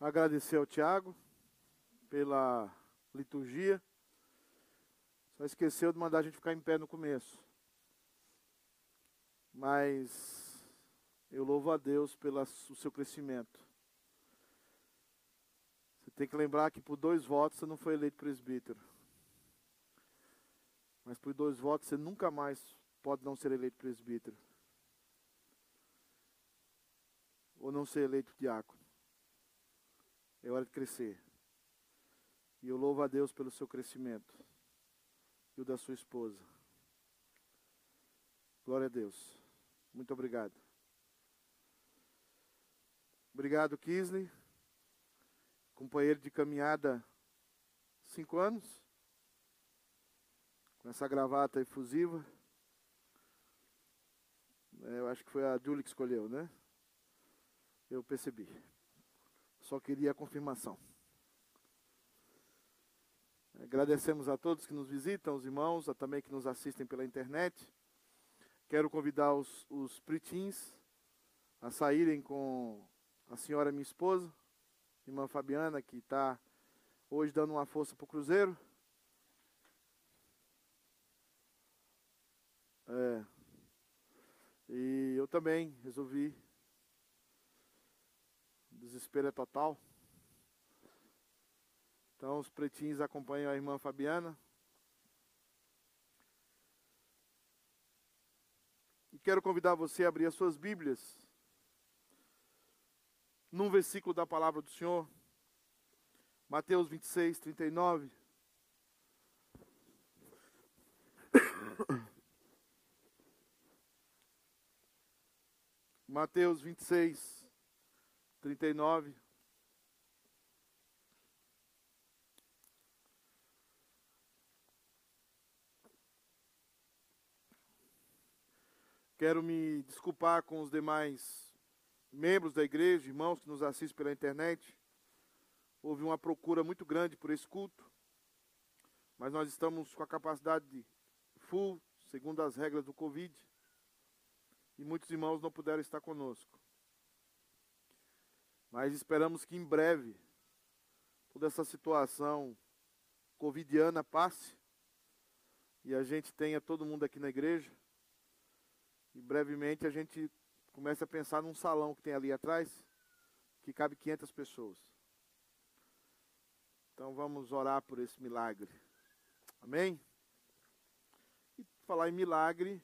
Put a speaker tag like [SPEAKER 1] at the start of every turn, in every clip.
[SPEAKER 1] Agradecer ao Tiago pela liturgia. Só esqueceu de mandar a gente ficar em pé no começo. Mas eu louvo a Deus pelo seu crescimento. Você tem que lembrar que por dois votos você não foi eleito presbítero. Mas por dois votos você nunca mais pode não ser eleito presbítero. Ou não ser eleito diácono. É hora de crescer. E eu louvo a Deus pelo seu crescimento. E o da sua esposa. Glória a Deus. Muito obrigado. Obrigado, Kisley. Companheiro de caminhada cinco anos. Com essa gravata efusiva. É, eu acho que foi a Julie que escolheu, né? Eu percebi. Só queria a confirmação. Agradecemos a todos que nos visitam, os irmãos, a também que nos assistem pela internet. Quero convidar os, os pritins a saírem com a senhora minha esposa, irmã Fabiana, que está hoje dando uma força para o Cruzeiro. É. E eu também resolvi. Desespero é total. Então os pretinhos acompanham a irmã Fabiana. E quero convidar você a abrir as suas Bíblias num versículo da palavra do Senhor. Mateus 26, 39. Mateus 26, 39. Quero me desculpar com os demais membros da igreja, irmãos que nos assistem pela internet. Houve uma procura muito grande por esse culto, mas nós estamos com a capacidade full, segundo as regras do Covid e muitos irmãos não puderam estar conosco. Mas esperamos que em breve toda essa situação covidiana passe e a gente tenha todo mundo aqui na igreja. E brevemente a gente comece a pensar num salão que tem ali atrás, que cabe 500 pessoas. Então vamos orar por esse milagre. Amém? E falar em milagre,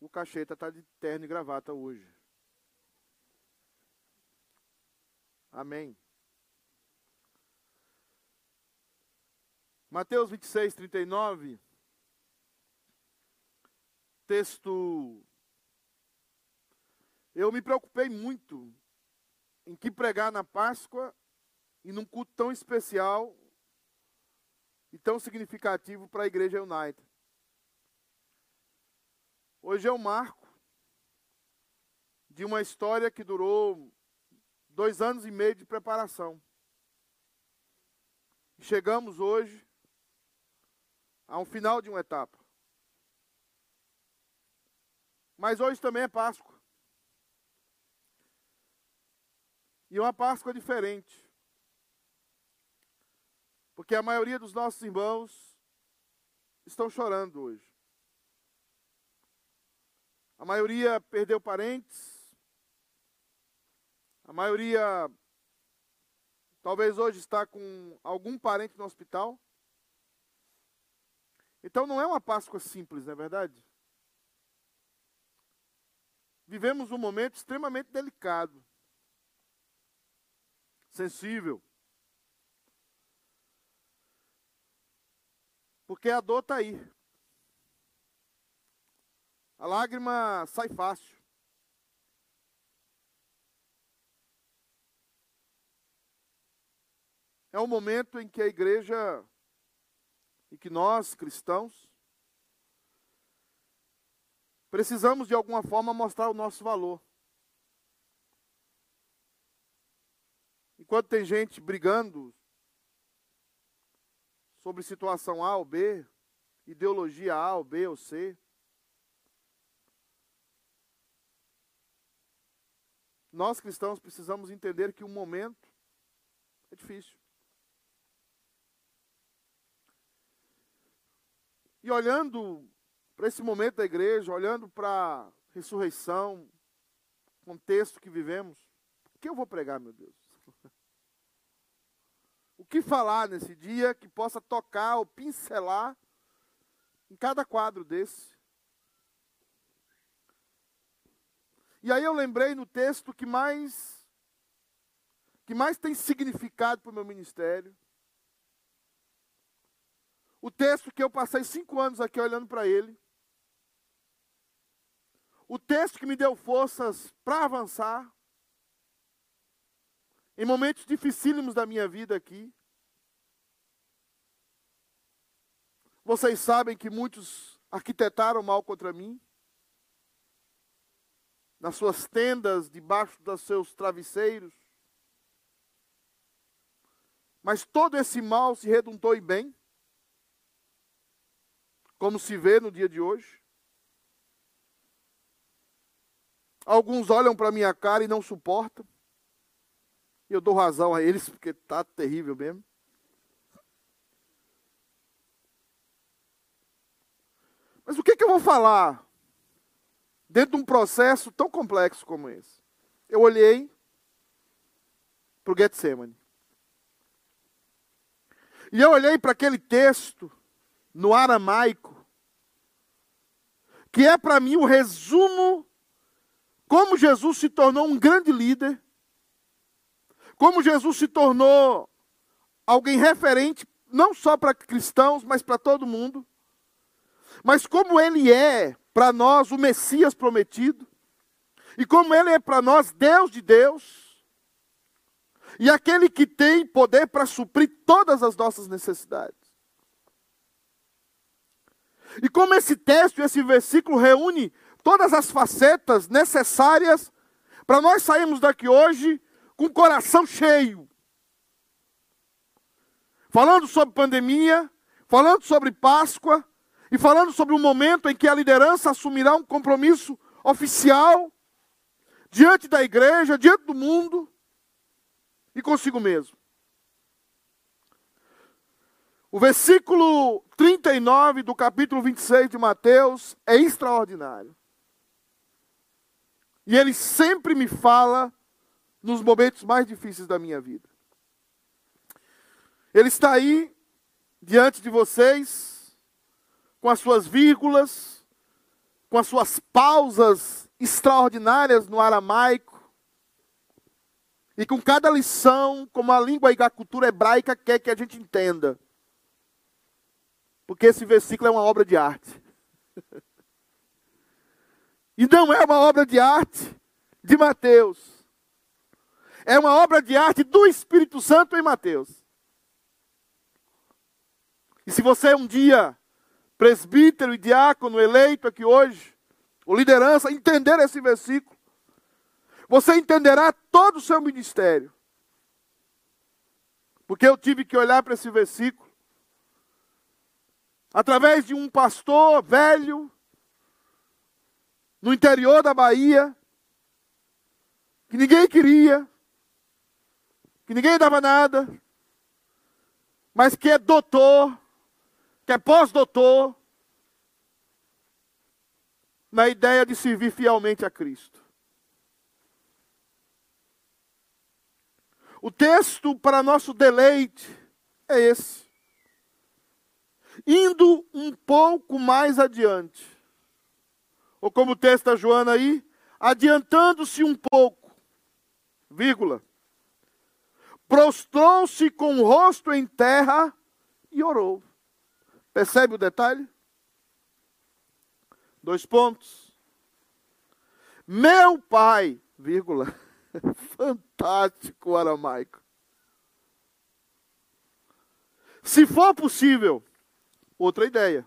[SPEAKER 1] o Cacheta está de terno e gravata hoje. Amém. Mateus 26, 39. Texto. Eu me preocupei muito em que pregar na Páscoa e num culto tão especial e tão significativo para a Igreja United. Hoje é o marco de uma história que durou dois anos e meio de preparação. Chegamos hoje a um final de uma etapa. Mas hoje também é Páscoa. E uma Páscoa diferente. Porque a maioria dos nossos irmãos estão chorando hoje. A maioria perdeu parentes. A maioria talvez hoje está com algum parente no hospital. Então não é uma Páscoa simples, não é verdade? Vivemos um momento extremamente delicado, sensível. Porque a dor está aí. A lágrima sai fácil. É um momento em que a igreja e que nós, cristãos, precisamos de alguma forma mostrar o nosso valor. Enquanto tem gente brigando sobre situação A ou B, ideologia A ou B ou C, nós cristãos precisamos entender que o momento É difícil. E olhando para esse momento da igreja, olhando para a ressurreição, contexto que vivemos, o que eu vou pregar, meu Deus? O que falar nesse dia que possa tocar ou pincelar em cada quadro desse? E aí eu lembrei no texto que mais que mais tem significado para o meu ministério. O texto que eu passei cinco anos aqui olhando para ele. O texto que me deu forças para avançar. Em momentos dificílimos da minha vida aqui. Vocês sabem que muitos arquitetaram mal contra mim nas suas tendas, debaixo dos seus travesseiros. Mas todo esse mal se redundou em bem, como se vê no dia de hoje. Alguns olham para minha cara e não suportam. E eu dou razão a eles, porque está terrível mesmo. Mas o que, que eu vou falar dentro de um processo tão complexo como esse. Eu olhei para o Getsemane. E eu olhei para aquele texto no aramaico, que é para mim o resumo como Jesus se tornou um grande líder, como Jesus se tornou alguém referente não só para cristãos, mas para todo mundo. Mas como ele é para nós o Messias prometido, e como ele é para nós Deus de Deus, e aquele que tem poder para suprir todas as nossas necessidades. E como esse texto, esse versículo reúne todas as facetas necessárias para nós sairmos daqui hoje com o coração cheio. Falando sobre pandemia, falando sobre Páscoa, e falando sobre um momento em que a liderança assumirá um compromisso oficial diante da igreja, diante do mundo e consigo mesmo. O versículo 39 do capítulo 26 de Mateus é extraordinário. E ele sempre me fala nos momentos mais difíceis da minha vida. Ele está aí diante de vocês com as suas vírgulas, com as suas pausas extraordinárias no aramaico, e com cada lição, como a língua e a cultura hebraica quer que a gente entenda. Porque esse versículo é uma obra de arte. e não é uma obra de arte de Mateus. É uma obra de arte do Espírito Santo em Mateus. E se você um dia presbítero e diácono eleito aqui hoje, ou liderança, entender esse versículo, você entenderá todo o seu ministério. Porque eu tive que olhar para esse versículo através de um pastor velho no interior da Bahia, que ninguém queria, que ninguém dava nada, mas que é doutor, que é pós-doutor, na ideia de servir fielmente a Cristo. O texto para nosso deleite é esse. Indo um pouco mais adiante, ou como da Joana aí, adiantando-se um pouco, vírgula, prostrou-se com o rosto em terra e orou. Percebe o detalhe? Dois pontos. Meu pai, vírgula, fantástico aramaico. Se for possível, outra ideia.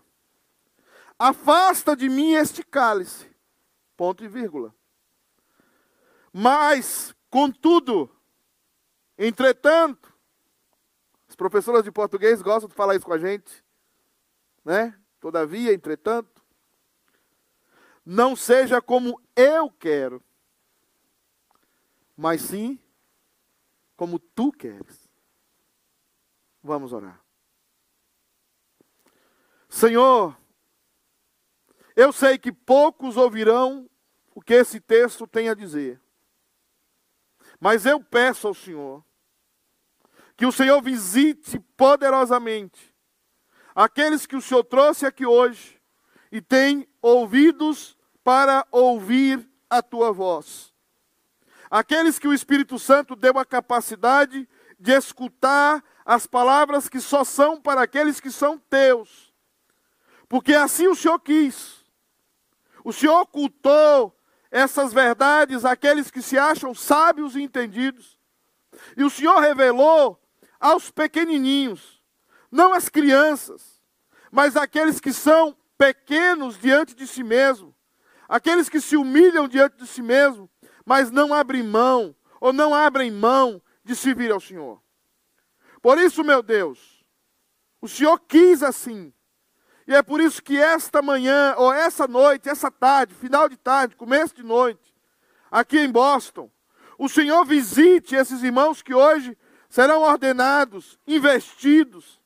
[SPEAKER 1] Afasta de mim este cálice. Ponto e vírgula. Mas, contudo, entretanto, as professoras de português gostam de falar isso com a gente né? Todavia, entretanto, não seja como eu quero, mas sim como tu queres. Vamos orar. Senhor, eu sei que poucos ouvirão o que esse texto tem a dizer. Mas eu peço ao Senhor que o Senhor visite poderosamente aqueles que o Senhor trouxe aqui hoje e tem ouvidos para ouvir a tua voz. Aqueles que o Espírito Santo deu a capacidade de escutar as palavras que só são para aqueles que são teus. Porque assim o Senhor quis. O Senhor ocultou essas verdades àqueles que se acham sábios e entendidos. E o Senhor revelou aos pequenininhos, não às crianças, mas àqueles que são pequenos diante de si mesmo, aqueles que se humilham diante de si mesmo, mas não abrem mão, ou não abrem mão de servir ao Senhor. Por isso, meu Deus, o Senhor quis assim. E é por isso que esta manhã, ou essa noite, essa tarde, final de tarde, começo de noite, aqui em Boston, o Senhor visite esses irmãos que hoje serão ordenados, investidos,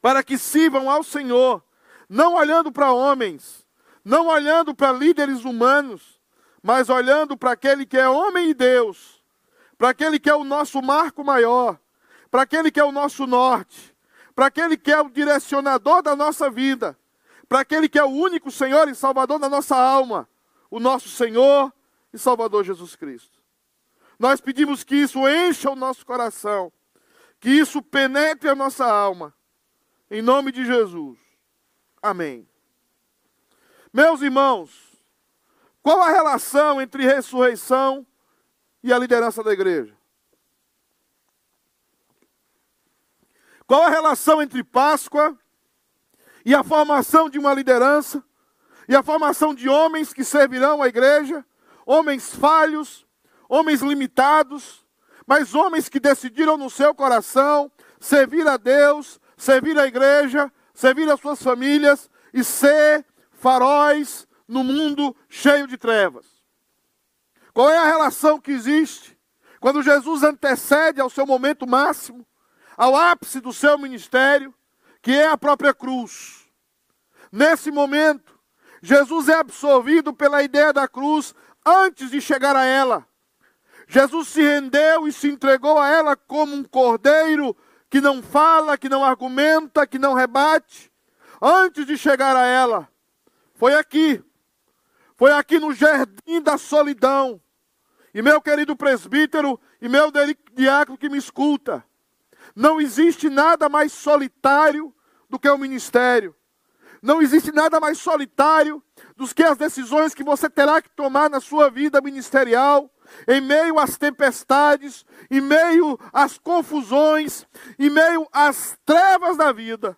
[SPEAKER 1] para que sirvam ao Senhor, não olhando para homens, não olhando para líderes humanos, mas olhando para aquele que é homem e Deus, para aquele que é o nosso marco maior, para aquele que é o nosso norte, para aquele que é o direcionador da nossa vida, para aquele que é o único Senhor e Salvador da nossa alma, o nosso Senhor e Salvador Jesus Cristo. Nós pedimos que isso encha o nosso coração, que isso penetre a nossa alma, em nome de Jesus. Amém. Meus irmãos, qual a relação entre ressurreição e a liderança da igreja? Qual a relação entre Páscoa e a formação de uma liderança e a formação de homens que servirão a igreja, homens falhos, homens limitados, mas homens que decidiram no seu coração servir a Deus, servir a igreja, servir as suas famílias e ser faróis no mundo cheio de trevas. Qual é a relação que existe quando Jesus antecede ao seu momento máximo, ao ápice do seu ministério, que é a própria cruz? Nesse momento, Jesus é absorvido pela ideia da cruz antes de chegar a ela. Jesus se rendeu e se entregou a ela como um cordeiro que não fala, que não argumenta, que não rebate, antes de chegar a ela. Foi aqui, foi aqui no jardim da solidão. E meu querido presbítero e meu diácono que me escuta, não existe nada mais solitário do que o ministério. Não existe nada mais solitário do que as decisões que você terá que tomar na sua vida ministerial, em meio às tempestades, em meio às confusões, em meio às trevas da vida.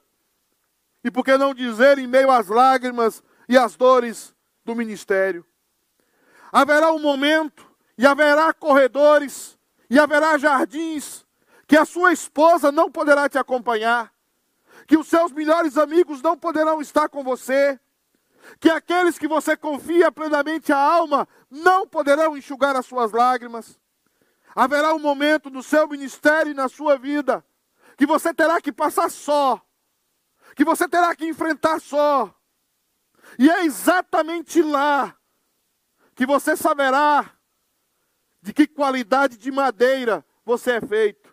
[SPEAKER 1] E por que não dizer em meio às lágrimas e às dores do ministério. Haverá um momento, e haverá corredores, e haverá jardins, que a sua esposa não poderá te acompanhar, que os seus melhores amigos não poderão estar com você, que aqueles que você confia plenamente a alma não poderão enxugar as suas lágrimas. Haverá um momento no seu ministério e na sua vida que você terá que passar só, que você terá que enfrentar só, e é exatamente lá que você saberá de que qualidade de madeira você é feito.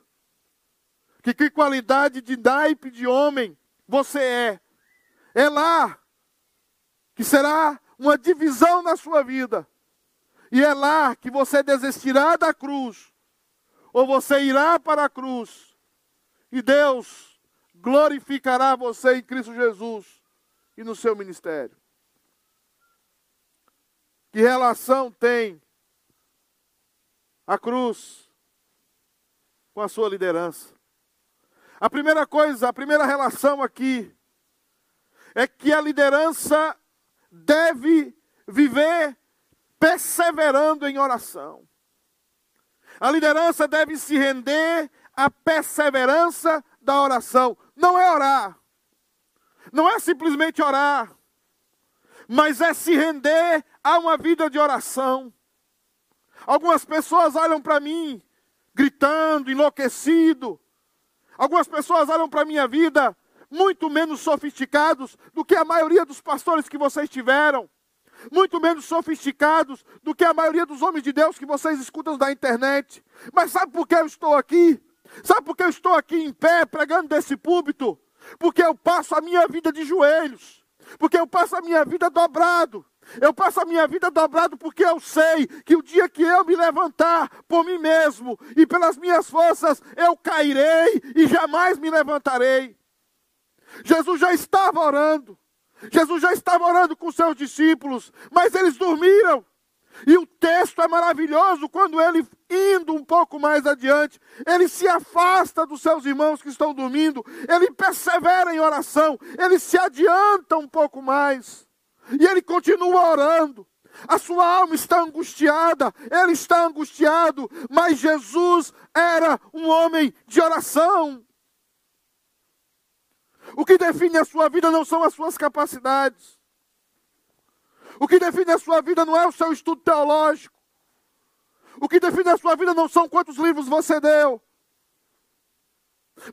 [SPEAKER 1] Que que qualidade de naipe de homem você é. É lá que será uma divisão na sua vida. E é lá que você desistirá da cruz, ou você irá para a cruz, e Deus glorificará você em Cristo Jesus e no seu ministério. Que relação tem a cruz com a sua liderança? A primeira coisa, a primeira relação aqui é que a liderança deve viver perseverando em oração. A liderança deve se render à perseverança da oração. Não é orar. Não é simplesmente orar. Mas é se render Há uma vida de oração. Algumas pessoas olham para mim, gritando, enlouquecido. Algumas pessoas olham para a minha vida muito menos sofisticados do que a maioria dos pastores que vocês tiveram, muito menos sofisticados do que a maioria dos homens de Deus que vocês escutam da internet. Mas sabe por que eu estou aqui? Sabe por que eu estou aqui em pé pregando desse púlpito? Porque eu passo a minha vida de joelhos, porque eu passo a minha vida dobrado, eu passo a minha vida dobrado porque eu sei que o dia que eu me levantar por mim mesmo e pelas minhas forças, eu cairei e jamais me levantarei. Jesus já estava orando. Jesus já estava orando com seus discípulos, mas eles dormiram. E o texto é maravilhoso quando ele, indo um pouco mais adiante, ele se afasta dos seus irmãos que estão dormindo, ele persevera em oração, ele se adianta um pouco mais. E ele continua orando. A sua alma está angustiada, ele está angustiado, mas Jesus era um homem de oração. O que define a sua vida não são as suas capacidades. O que define a sua vida não é o seu estudo teológico. O que define a sua vida não são quantos livros você deu.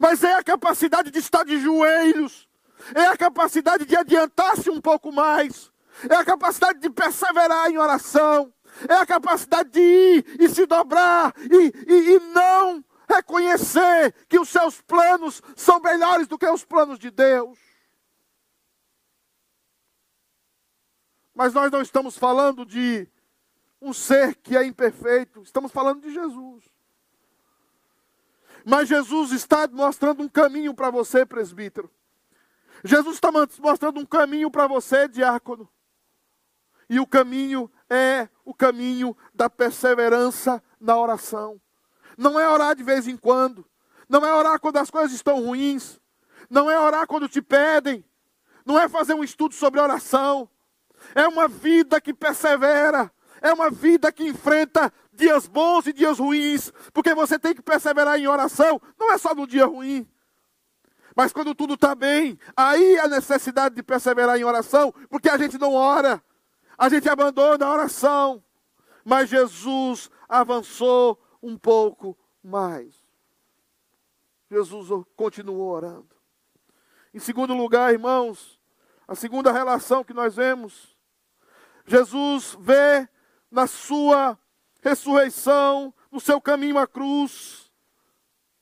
[SPEAKER 1] Mas é a capacidade de estar de joelhos. É a capacidade de adiantar-se um pouco mais. É a capacidade de perseverar em oração. É a capacidade de ir e se dobrar e, e, e não reconhecer que os seus planos são melhores do que os planos de Deus. Mas nós não estamos falando de um ser que é imperfeito, estamos falando de Jesus. Mas Jesus está mostrando um caminho para você, presbítero. Jesus está mostrando um caminho para você, diácono. E o caminho é o caminho da perseverança na oração. Não é orar de vez em quando. Não é orar quando as coisas estão ruins. Não é orar quando te pedem. Não é fazer um estudo sobre oração. É uma vida que persevera. É uma vida que enfrenta dias bons e dias ruins. Porque você tem que perseverar em oração. Não é só no dia ruim. Mas quando tudo está bem, aí a necessidade de perseverar em oração, porque a gente não ora, a gente abandona a oração. Mas Jesus avançou um pouco mais. Jesus continuou orando. Em segundo lugar, irmãos, a segunda relação que nós vemos, Jesus vê na sua ressurreição, no seu caminho à cruz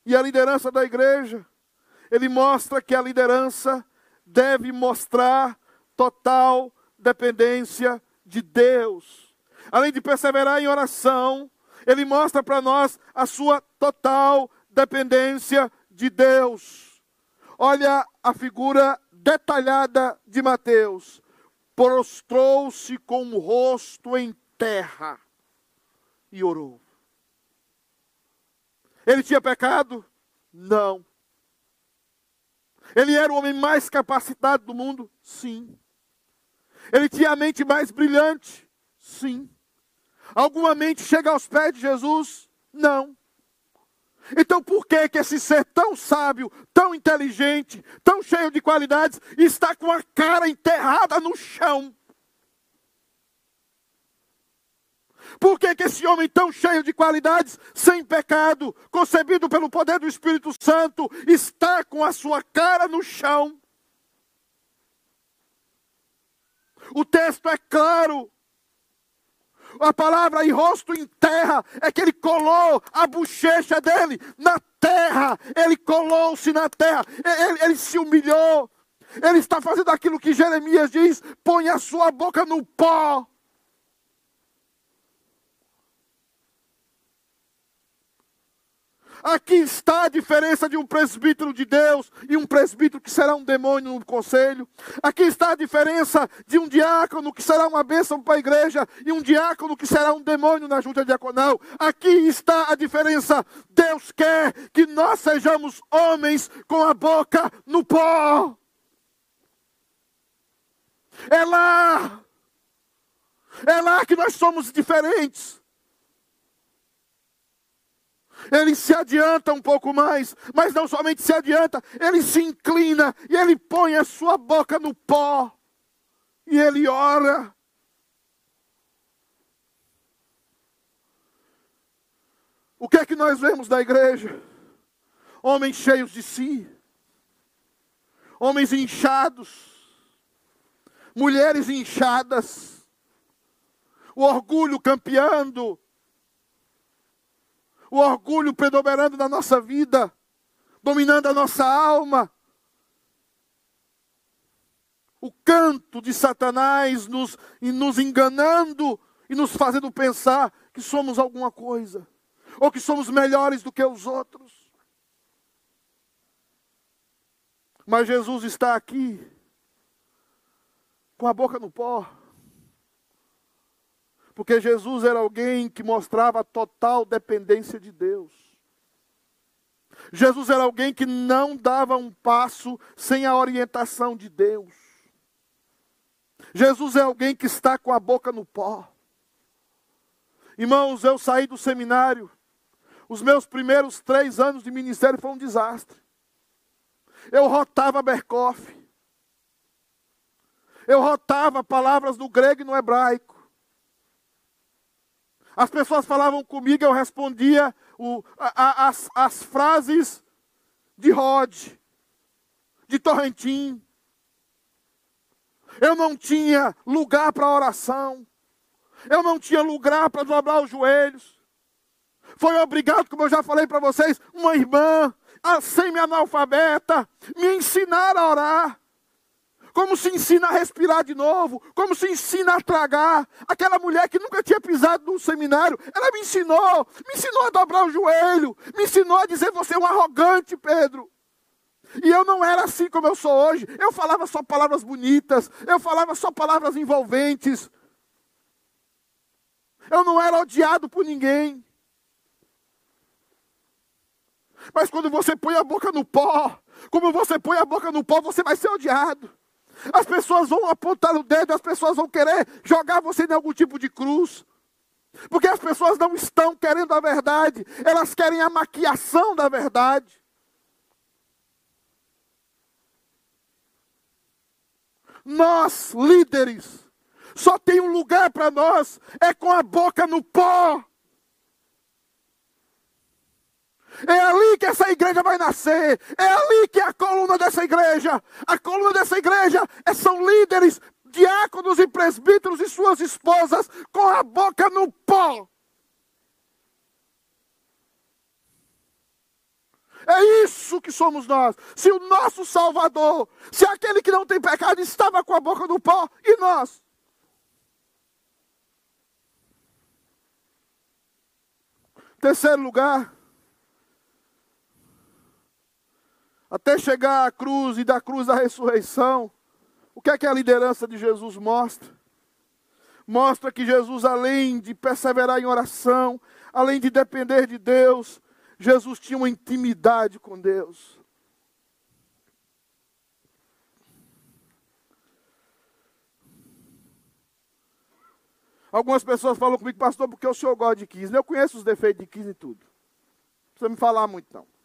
[SPEAKER 1] e a liderança da igreja. Ele mostra que a liderança deve mostrar total dependência de Deus. Além de perseverar em oração, ele mostra para nós a sua total dependência de Deus. Olha a figura detalhada de Mateus. Prostrou-se com o rosto em terra e orou. Ele tinha pecado? Não. Ele era o homem mais capacitado do mundo? Sim. Ele tinha a mente mais brilhante? Sim. Alguma mente chega aos pés de Jesus? Não. Então por que que esse ser tão sábio, tão inteligente, tão cheio de qualidades, está com a cara enterrada no chão? Por que, que esse homem tão cheio de qualidades, sem pecado, concebido pelo poder do Espírito Santo, está com a sua cara no chão? O texto é claro a palavra em rosto em terra é que ele colou a bochecha dele na terra. Ele colou-se na terra. Ele, ele, se humilhou. Ele está fazendo aquilo que Jeremias diz: põe a sua boca no pó. Aqui está a diferença de um presbítero de Deus e um presbítero que será um demônio no conselho. Aqui está a diferença de um diácono que será uma bênção para a igreja e um diácono que será um demônio na junta diaconal. Aqui está a diferença. Deus quer que nós sejamos homens com a boca no pó. É lá. É lá que nós somos diferentes ele se adianta um pouco mais, mas não somente se adianta, ele se inclina e ele põe a sua boca no pó e ele ora. O que é que nós vemos da igreja? Homens cheios de si, homens inchados, mulheres inchadas, o orgulho campeando, o orgulho predominando na nossa vida, dominando a nossa alma. O canto de Satanás nos, nos enganando e nos fazendo pensar que somos alguma coisa, ou que somos melhores do que os outros. Mas Jesus está aqui, com a boca no pó. Porque Jesus era alguém que mostrava total dependência de Deus. Jesus era alguém que não dava um passo sem a orientação de Deus. Jesus é alguém que está com a boca no pó. Irmãos, eu saí do seminário. Os meus primeiros três anos de ministério foi um desastre. Eu rotava Berkoff. Eu rotava palavras no grego e no hebraico. As pessoas falavam comigo, eu respondia o, a, a, as, as frases de Rod, de Torrentim. Eu não tinha lugar para oração. Eu não tinha lugar para dobrar os joelhos. Foi obrigado, como eu já falei para vocês, uma irmã, semi-analfabeta, me ensinar a orar como se ensina a respirar de novo, como se ensina a tragar. Aquela mulher que nunca tinha pisado num seminário, ela me ensinou, me ensinou a dobrar o joelho, me ensinou a dizer: você é um arrogante, Pedro. E eu não era assim como eu sou hoje. Eu falava só palavras bonitas, eu falava só palavras envolventes. Eu não era odiado por ninguém. Mas quando você põe a boca no pó, como você põe a boca no pó, você vai ser odiado. As pessoas vão apontar o dedo, as pessoas vão querer jogar você em algum tipo de cruz. Porque as pessoas não estão querendo a verdade, elas querem a maquiação da verdade. Nós, líderes, só tem um lugar para nós, é com a boca no pó. É ali que essa igreja vai nascer. É ali que é a coluna dessa igreja. A coluna dessa igreja é, são líderes, diáconos e presbíteros e suas esposas com a boca no pó. É isso que somos nós. Se o nosso Salvador, se aquele que não tem pecado estava com a boca no pó, e nós? Terceiro lugar, até chegar à cruz e da cruz à ressurreição, o que é que a liderança de Jesus mostra? Mostra que Jesus, além de perseverar em oração, além de depender de Deus, Jesus tinha uma intimidade com Deus. Algumas pessoas falam comigo, pastor, porque o senhor gosta de 15. Eu conheço os defeitos de 15 e tudo. Não precisa me falar muito, não.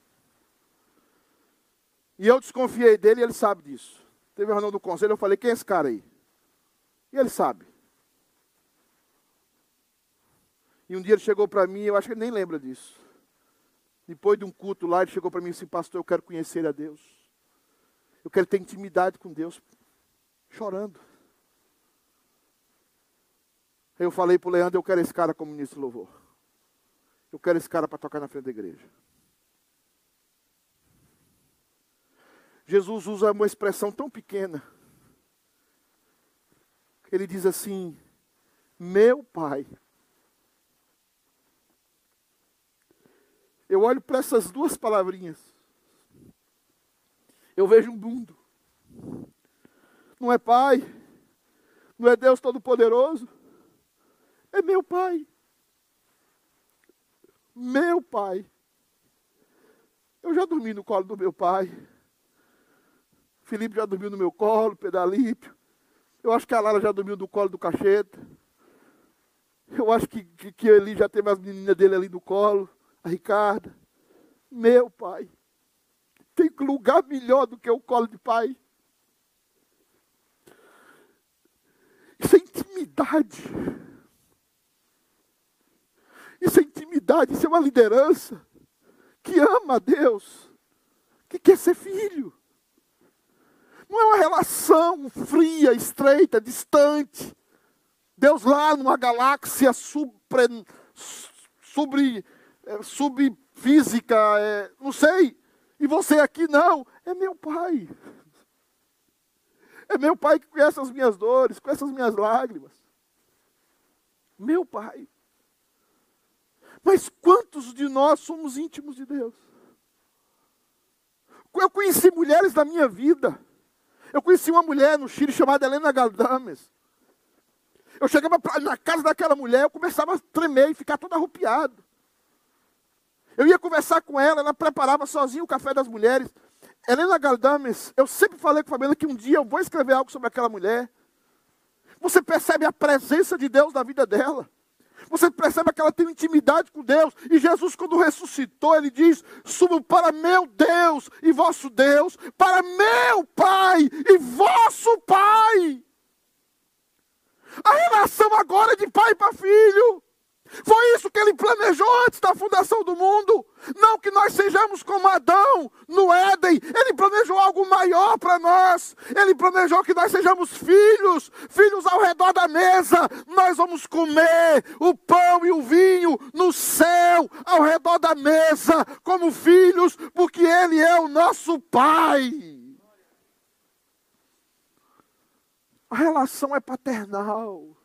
[SPEAKER 1] E eu desconfiei dele e ele sabe disso. Teve uma reunião do conselho, eu falei, quem é esse cara aí? E ele sabe. E um dia ele chegou para mim, eu acho que ele nem lembra disso. Depois de um culto lá, ele chegou para mim e disse, pastor, eu quero conhecer a Deus. Eu quero ter intimidade com Deus. Chorando. Eu falei para o Leandro, eu quero esse cara como ministro louvor. Eu quero esse cara para tocar na frente da igreja. Jesus usa uma expressão tão pequena. Ele diz assim: Meu Pai. Eu olho para essas duas palavrinhas. Eu vejo um mundo. Não é Pai. Não é Deus Todo-Poderoso. É meu Pai. Meu Pai. Eu já dormi no colo do meu Pai. Felipe já dormiu no meu colo, Pedalípio. Eu acho que a Lara já dormiu no colo do Cacheta. Eu acho que, que, que ele já teve as meninas dele ali no colo, a Ricarda. Meu pai, tem lugar melhor do que o colo de pai. Isso é intimidade. Isso é intimidade, isso é uma liderança que ama a Deus que quer ser filho. Não é uma relação fria, estreita, distante. Deus lá numa galáxia supre, é, subfísica, é, não sei. E você aqui não. É meu pai. É meu pai que conhece as minhas dores, conhece as minhas lágrimas. Meu pai. Mas quantos de nós somos íntimos de Deus? Eu conheci mulheres da minha vida. Eu conheci uma mulher no Chile chamada Helena Galdames. Eu chegava pra, na casa daquela mulher, eu começava a tremer e ficar todo arrupiado. Eu ia conversar com ela, ela preparava sozinha o café das mulheres. Helena Galdames, eu sempre falei com a Fabiana que um dia eu vou escrever algo sobre aquela mulher. Você percebe a presença de Deus na vida dela. Você percebe que ela tem intimidade com Deus. E Jesus, quando ressuscitou, ele diz: Subo para meu Deus e vosso Deus, para meu Pai e vosso Pai. A relação agora é de pai para filho. Foi isso que ele planejou antes da fundação do mundo. Não que nós sejamos como Adão no Éden. Ele planejou algo maior para nós. Ele planejou que nós sejamos filhos, filhos ao redor da mesa. Nós vamos comer o pão e o vinho no céu, ao redor da mesa, como filhos, porque Ele é o nosso Pai. A relação é paternal.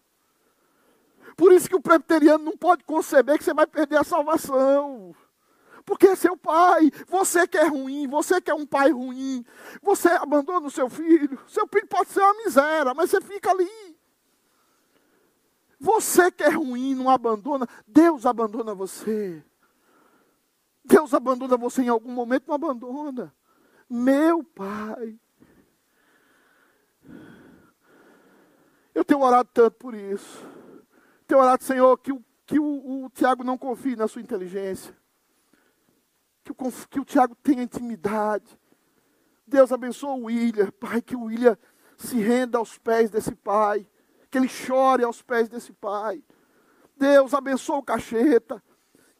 [SPEAKER 1] Por isso que o presbiteriano não pode conceber que você vai perder a salvação. Porque é seu pai, você que é ruim, você que é um pai ruim, você abandona o seu filho. Seu filho pode ser uma miséria, mas você fica ali. Você que é ruim, não abandona, Deus abandona você. Deus abandona você em algum momento, não abandona. Meu pai. Eu tenho orado tanto por isso ter orado, Senhor, que o, que o, o Tiago não confie na sua inteligência. Que o, que o Tiago tenha intimidade. Deus abençoe o William, Pai, que o William se renda aos pés desse Pai. Que ele chore aos pés desse Pai. Deus abençoe o Cacheta.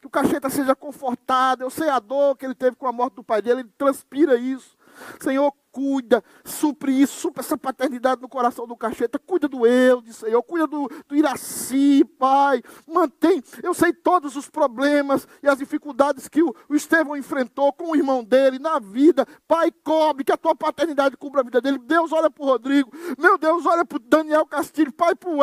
[SPEAKER 1] Que o Cacheta seja confortado. Eu sei a dor que ele teve com a morte do pai dele, ele transpira isso. Senhor, cuida, supre isso, supre essa paternidade no coração do Cacheta, cuida do Eude, Senhor, cuida do, do Iraci, Pai, mantém, eu sei todos os problemas e as dificuldades que o, o Estevão enfrentou com o irmão dele na vida, Pai, cobre, que a tua paternidade cubra a vida dele, Deus olha para o Rodrigo, meu Deus, olha para o Daniel Castilho, Pai, para o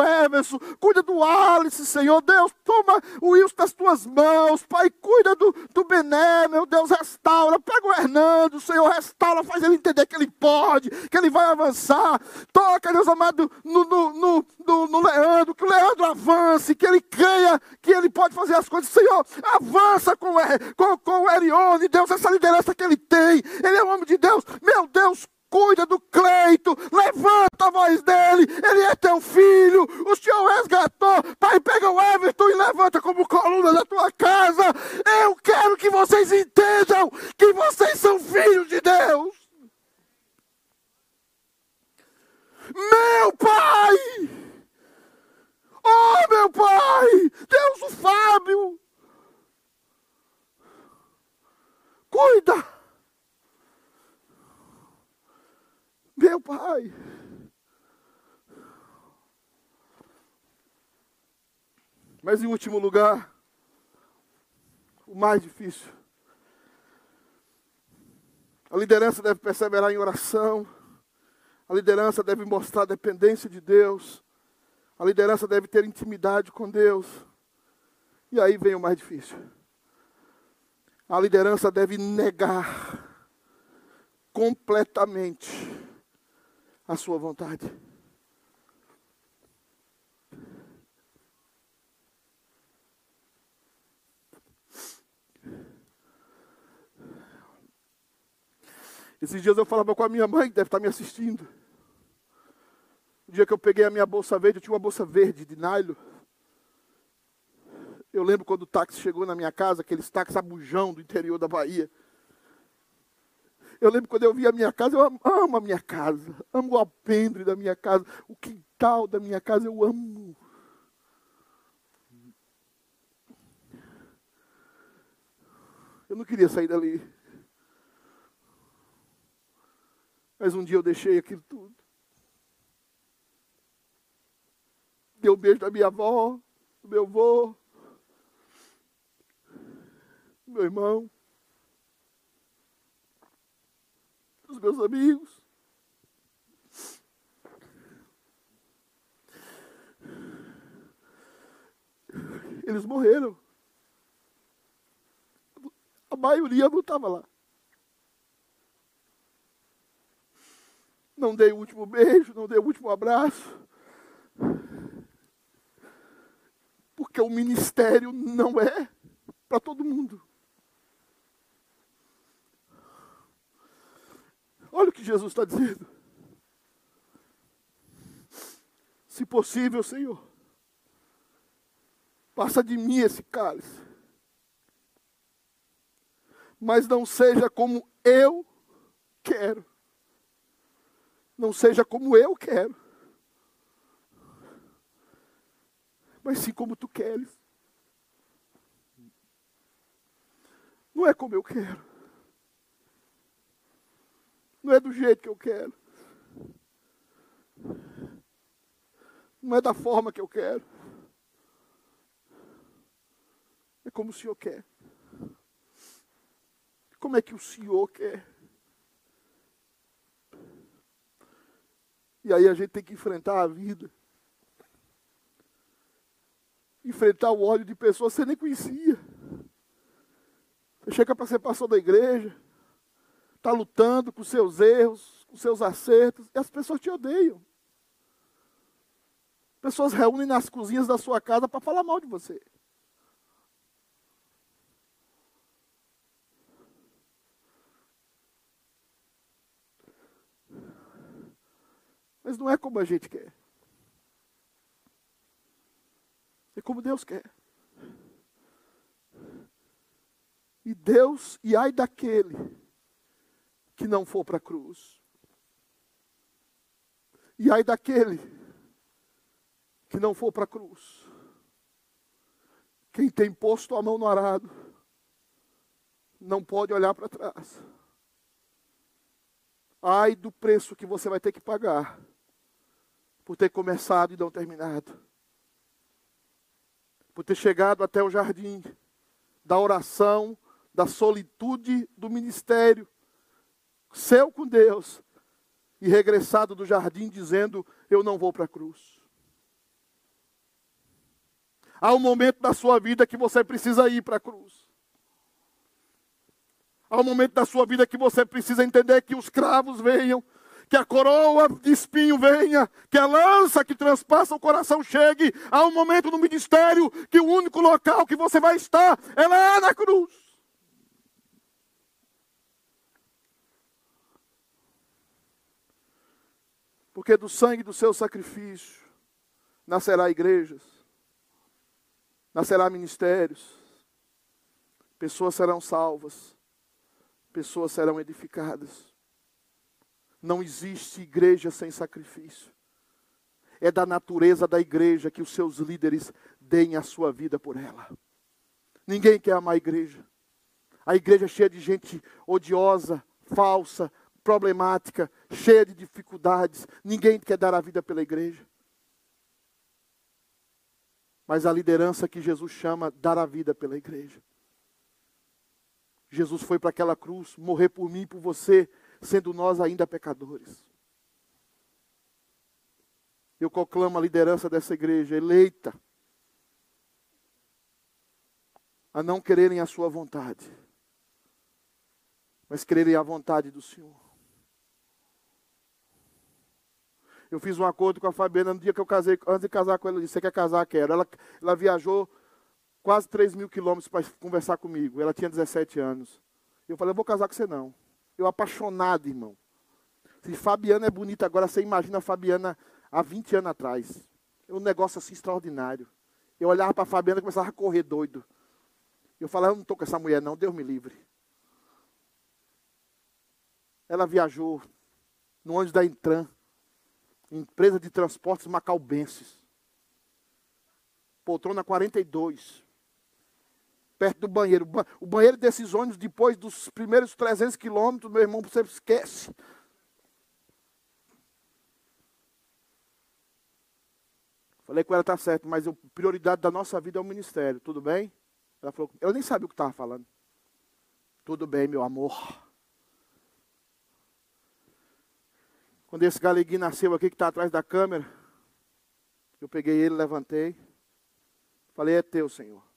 [SPEAKER 1] cuida do Alice, Senhor, Deus, toma o Wilson das tuas mãos, Pai, cuida do, do Bené, meu Deus, restaura, pega o Hernando, Senhor, restaura, faz ele entender que ele ele pode, que ele vai avançar. Toca, Deus amado, no, no, no, no, no Leandro, que o Leandro avance, que ele creia que ele pode fazer as coisas. Senhor, avança com, com, com o Erione, Deus, essa liderança que ele tem. Ele é um homem de Deus. Meu Deus, cuida do Cleito, levanta a voz dele, ele é teu filho, o Senhor resgatou, pai, pega o Everton e levanta como coluna da tua casa, eu quero que vocês entendam que vocês são filhos de Deus. Meu pai! Oh, meu pai! Deus, o Fábio! Cuida! Meu pai! Mas em último lugar, o mais difícil. A liderança deve perseverar em oração. A liderança deve mostrar dependência de Deus. A liderança deve ter intimidade com Deus. E aí vem o mais difícil. A liderança deve negar completamente a sua vontade. Esses dias eu falava com a minha mãe, que deve estar me assistindo. O dia que eu peguei a minha bolsa verde, eu tinha uma bolsa verde de nylon. Eu lembro quando o táxi chegou na minha casa, aqueles táxis abujão do interior da Bahia. Eu lembro quando eu vi a minha casa, eu amo a minha casa, amo o alpendre da minha casa, o quintal da minha casa, eu amo. Eu não queria sair dali. Mas um dia eu deixei aquilo tudo. Dei um beijo da minha avó, do meu avô, do meu irmão, dos meus amigos. Eles morreram. A maioria não estava lá. Não dei o último beijo, não dei o último abraço. Porque o ministério não é para todo mundo. Olha o que Jesus está dizendo. Se possível, Senhor, passa de mim esse cálice. Mas não seja como eu quero. Não seja como eu quero. Mas sim como tu queres. Não é como eu quero. Não é do jeito que eu quero. Não é da forma que eu quero. É como o Senhor quer. Como é que o Senhor quer? E aí a gente tem que enfrentar a vida. Enfrentar o ódio de pessoas que você nem conhecia. Você chega para ser pastor da igreja, está lutando com seus erros, com seus acertos, e as pessoas te odeiam. Pessoas reúnem nas cozinhas da sua casa para falar mal de você. Mas não é como a gente quer. É como Deus quer. E Deus, e ai daquele que não for para a cruz. E ai daquele que não for para a cruz. Quem tem posto a mão no arado não pode olhar para trás. Ai do preço que você vai ter que pagar por ter começado e não terminado. Por ter chegado até o jardim da oração, da solitude do ministério, seu com Deus, e regressado do jardim dizendo: Eu não vou para a cruz. Há um momento da sua vida que você precisa ir para a cruz. Há um momento da sua vida que você precisa entender que os cravos venham, que a coroa de espinho venha, que a lança que transpassa o coração chegue. Há um momento no ministério que o único local que você vai estar é lá na cruz. Porque do sangue do seu sacrifício nascerá igrejas, nascerá ministérios, pessoas serão salvas, pessoas serão edificadas. Não existe igreja sem sacrifício. É da natureza da igreja que os seus líderes deem a sua vida por ela. Ninguém quer amar a igreja. A igreja é cheia de gente odiosa, falsa, problemática, cheia de dificuldades. Ninguém quer dar a vida pela igreja. Mas a liderança que Jesus chama dar a vida pela igreja. Jesus foi para aquela cruz morrer por mim e por você, sendo nós ainda pecadores. Eu conclamo a liderança dessa igreja eleita a não quererem a sua vontade, mas quererem a vontade do Senhor. Eu fiz um acordo com a Fabiana no dia que eu casei, antes de casar com ela, eu disse, você quer casar? Quero. Ela, ela viajou quase 3 mil quilômetros para conversar comigo. Ela tinha 17 anos. Eu falei, eu vou casar com você não. Eu apaixonado, irmão. Se Fabiana é bonita agora, você imagina a Fabiana há 20 anos atrás. Um negócio assim extraordinário. Eu olhava para Fabiana e começava a correr doido. Eu falava, eu não estou com essa mulher não, Deus me livre. Ela viajou no ônibus da Intran, empresa de transportes macaubenses. Poltrona 42 perto do banheiro. O banheiro desses ônibus, depois dos primeiros 300 quilômetros, meu irmão, você esquece. Falei com ela, está certo, mas a prioridade da nossa vida é o ministério, tudo bem? Ela falou, eu nem sabia o que estava falando. Tudo bem, meu amor. Quando esse galeguinho nasceu aqui, que está atrás da câmera, eu peguei ele, levantei, falei, é teu, Senhor.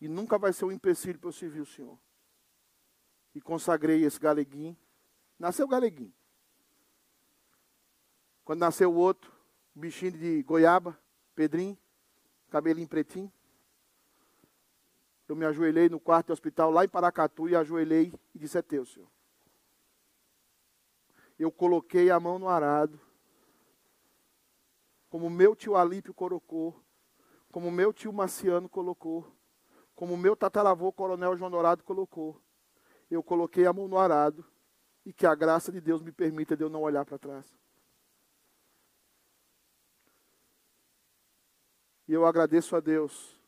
[SPEAKER 1] E nunca vai ser um empecilho para eu servir o Senhor. E consagrei esse galeguinho. Nasceu o galeguinho. Quando nasceu o outro, bichinho de goiaba, Pedrinho, cabelinho pretinho. Eu me ajoelhei no quarto do hospital lá em Paracatu e ajoelhei e disse: É teu, Senhor. Eu coloquei a mão no arado, como meu tio Alípio colocou, como meu tio Marciano colocou, como meu tataravô Coronel João Dourado colocou. Eu coloquei a mão no arado e que a graça de Deus me permita de eu não olhar para trás. E eu agradeço a Deus,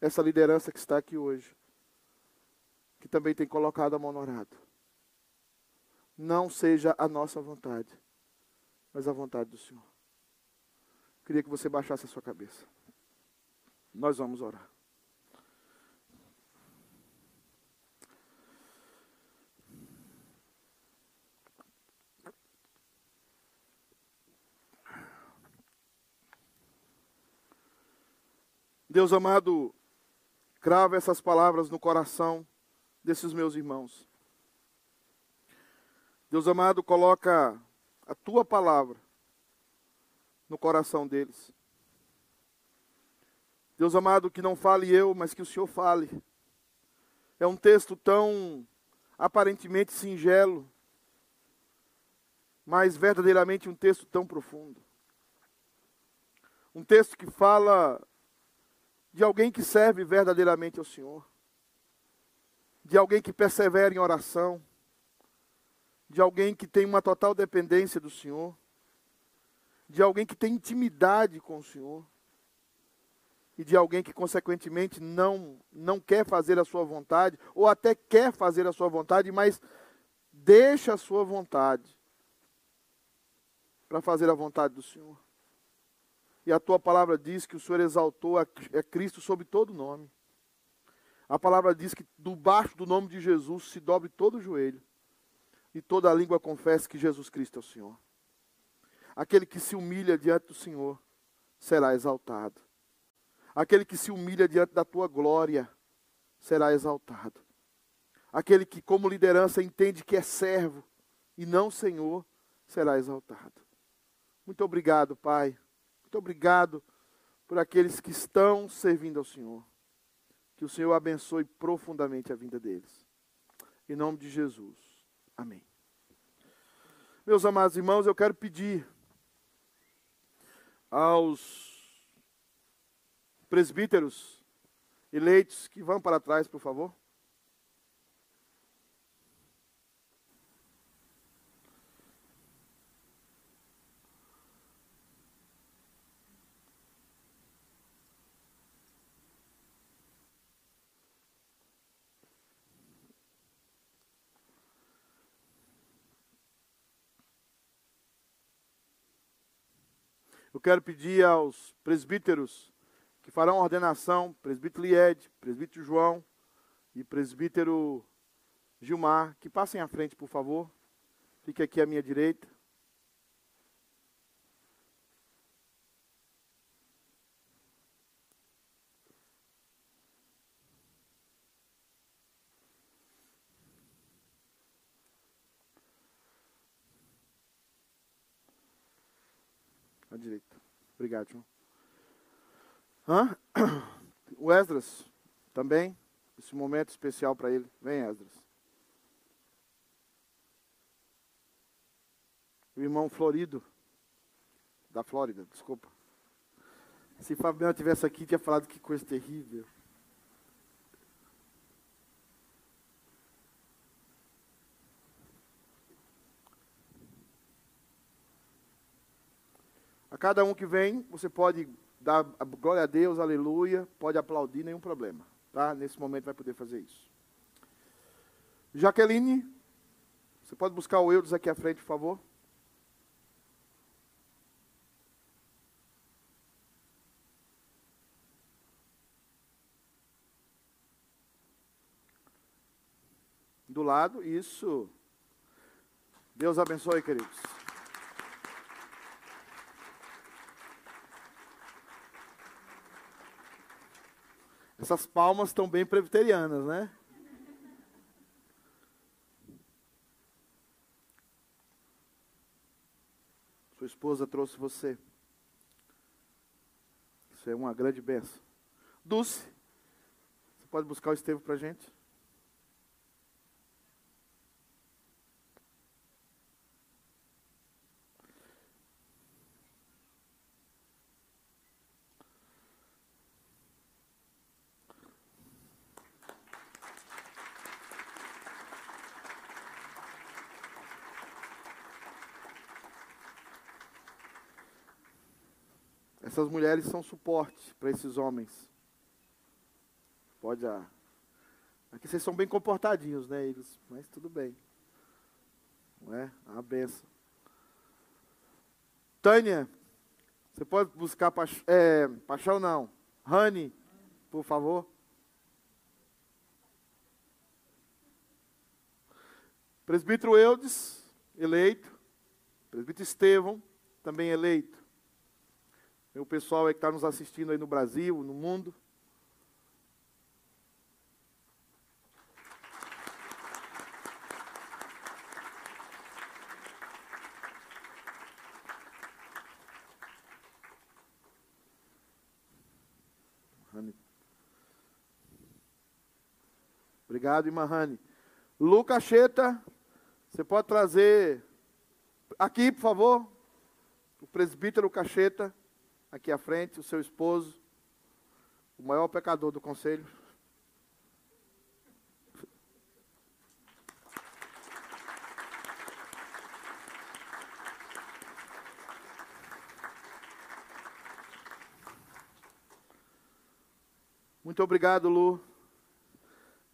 [SPEAKER 1] essa liderança que está aqui hoje, que também tem colocado a mão no arado. Não seja a nossa vontade, mas a vontade do Senhor. Queria que você baixasse a sua cabeça. Nós vamos orar. Deus amado, crava essas palavras no coração desses meus irmãos. Deus amado, coloca a tua palavra no coração deles. Deus amado, que não fale eu, mas que o Senhor fale. É um texto tão aparentemente singelo, mas verdadeiramente um texto tão profundo. Um texto que fala de alguém que serve verdadeiramente ao Senhor, de alguém que persevera em oração, de alguém que tem uma total dependência do Senhor, de alguém que tem intimidade com o Senhor, e de alguém que consequentemente não não quer fazer a sua vontade ou até quer fazer a sua vontade, mas deixa a sua vontade para fazer a vontade do Senhor. E a tua palavra diz que o Senhor exaltou a, a Cristo sobre todo nome. A palavra diz que do baixo do nome de Jesus se dobre todo o joelho e toda a língua confesse que Jesus Cristo é o Senhor. Aquele que se humilha diante do Senhor será exaltado. Aquele que se humilha diante da tua glória será exaltado. Aquele que, como liderança, entende que é servo e não Senhor, será exaltado. Muito obrigado, Pai muito obrigado por aqueles que estão servindo ao Senhor. Que o Senhor abençoe profundamente a vida deles. Em nome de Jesus. Amém. Meus amados irmãos, eu quero pedir aos presbíteros eleitos que vão para trás, por favor. Quero pedir aos presbíteros que farão ordenação, presbítero Lied, presbítero João e presbítero Gilmar, que passem à frente, por favor. Fique aqui à minha direita. À direita. Obrigado. Hã? O Esdras também. Esse momento especial para ele. Vem, Esdras. O irmão Florido. Da Flórida, desculpa. Se Fabiano tivesse aqui, tinha falado que coisa terrível. cada um que vem, você pode dar glória a Deus, aleluia, pode aplaudir, nenhum problema. Tá? Nesse momento vai poder fazer isso. Jaqueline, você pode buscar o Eudes aqui à frente, por favor? Do lado, isso. Deus abençoe, queridos. Essas palmas estão bem presbiterianas, né? Sua esposa trouxe você. Isso é uma grande benção. Dulce, você pode buscar o Estevam para a gente? Essas mulheres são suporte para esses homens. Pode. Ah, aqui vocês são bem comportadinhos, né? Eles, mas tudo bem. Não é? é uma benção. Tânia, você pode buscar paixão, é, paixão não. Rani, por favor. Presbítero Eudes, eleito. Presbítero Estevão, também eleito. O pessoal que está nos assistindo aí no Brasil, no mundo. Obrigado, irmã Rani. Lucas Cheta, você pode trazer aqui, por favor, o presbítero Cacheta aqui à frente, o seu esposo, o maior pecador do conselho. Muito obrigado, Lu.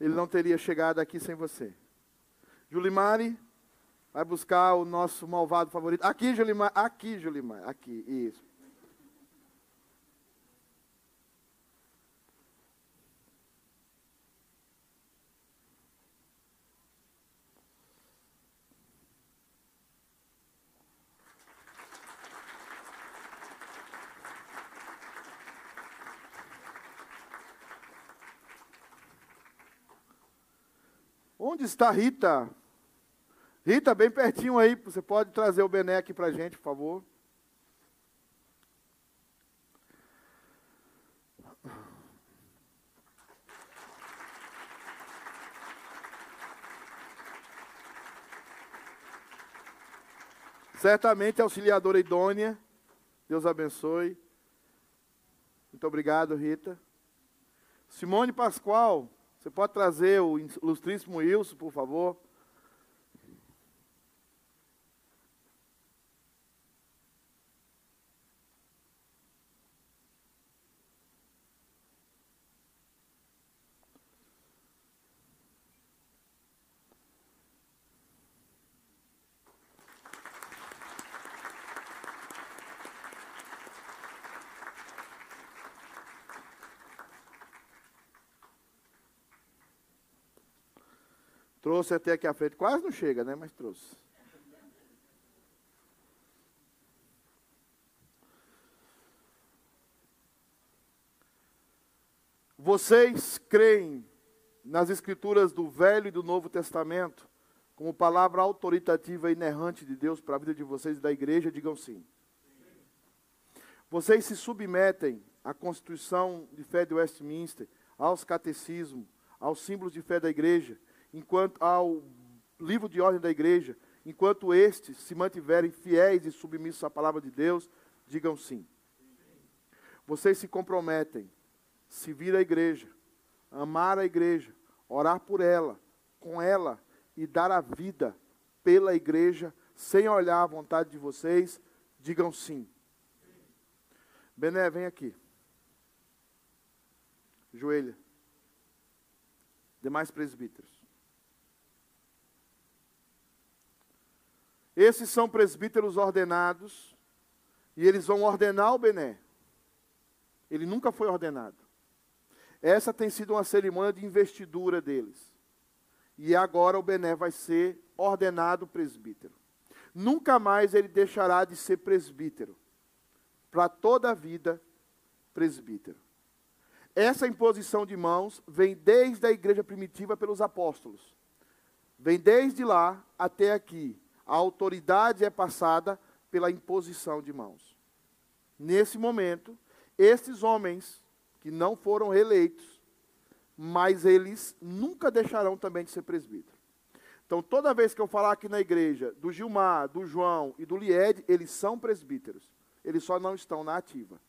[SPEAKER 1] Ele não teria chegado aqui sem você. Julimari vai buscar o nosso malvado favorito. Aqui, Julimar. Aqui, Julimar. Aqui, isso. Onde está Rita? Rita, bem pertinho aí. Você pode trazer o Bené aqui para a gente, por favor. Certamente auxiliadora idônea. Deus abençoe. Muito obrigado, Rita. Simone Pascoal. Você pode trazer o ilustríssimo Wilson, por favor? Trouxe até aqui à frente. Quase não chega, né? Mas trouxe. Vocês creem nas escrituras do Velho e do Novo Testamento como palavra autoritativa e inerrante de Deus para a vida de vocês e da igreja? Digam sim. Vocês se submetem à Constituição de Fé de Westminster, aos catecismos, aos símbolos de fé da igreja enquanto ao livro de ordem da igreja, enquanto estes se mantiverem fiéis e submissos à palavra de Deus, digam sim. Vocês se comprometem, se vir à igreja, amar a igreja, orar por ela, com ela e dar a vida pela igreja, sem olhar a vontade de vocês, digam sim. Bené, vem aqui. Joelha. Demais presbíteros. Esses são presbíteros ordenados e eles vão ordenar o Bené. Ele nunca foi ordenado. Essa tem sido uma cerimônia de investidura deles. E agora o Bené vai ser ordenado presbítero. Nunca mais ele deixará de ser presbítero. Para toda a vida, presbítero. Essa imposição de mãos vem desde a igreja primitiva pelos apóstolos. Vem desde lá até aqui. A autoridade é passada pela imposição de mãos. Nesse momento, esses homens que não foram reeleitos, mas eles nunca deixarão também de ser presbítero. Então, toda vez que eu falar aqui na igreja do Gilmar, do João e do Lied, eles são presbíteros. Eles só não estão na ativa.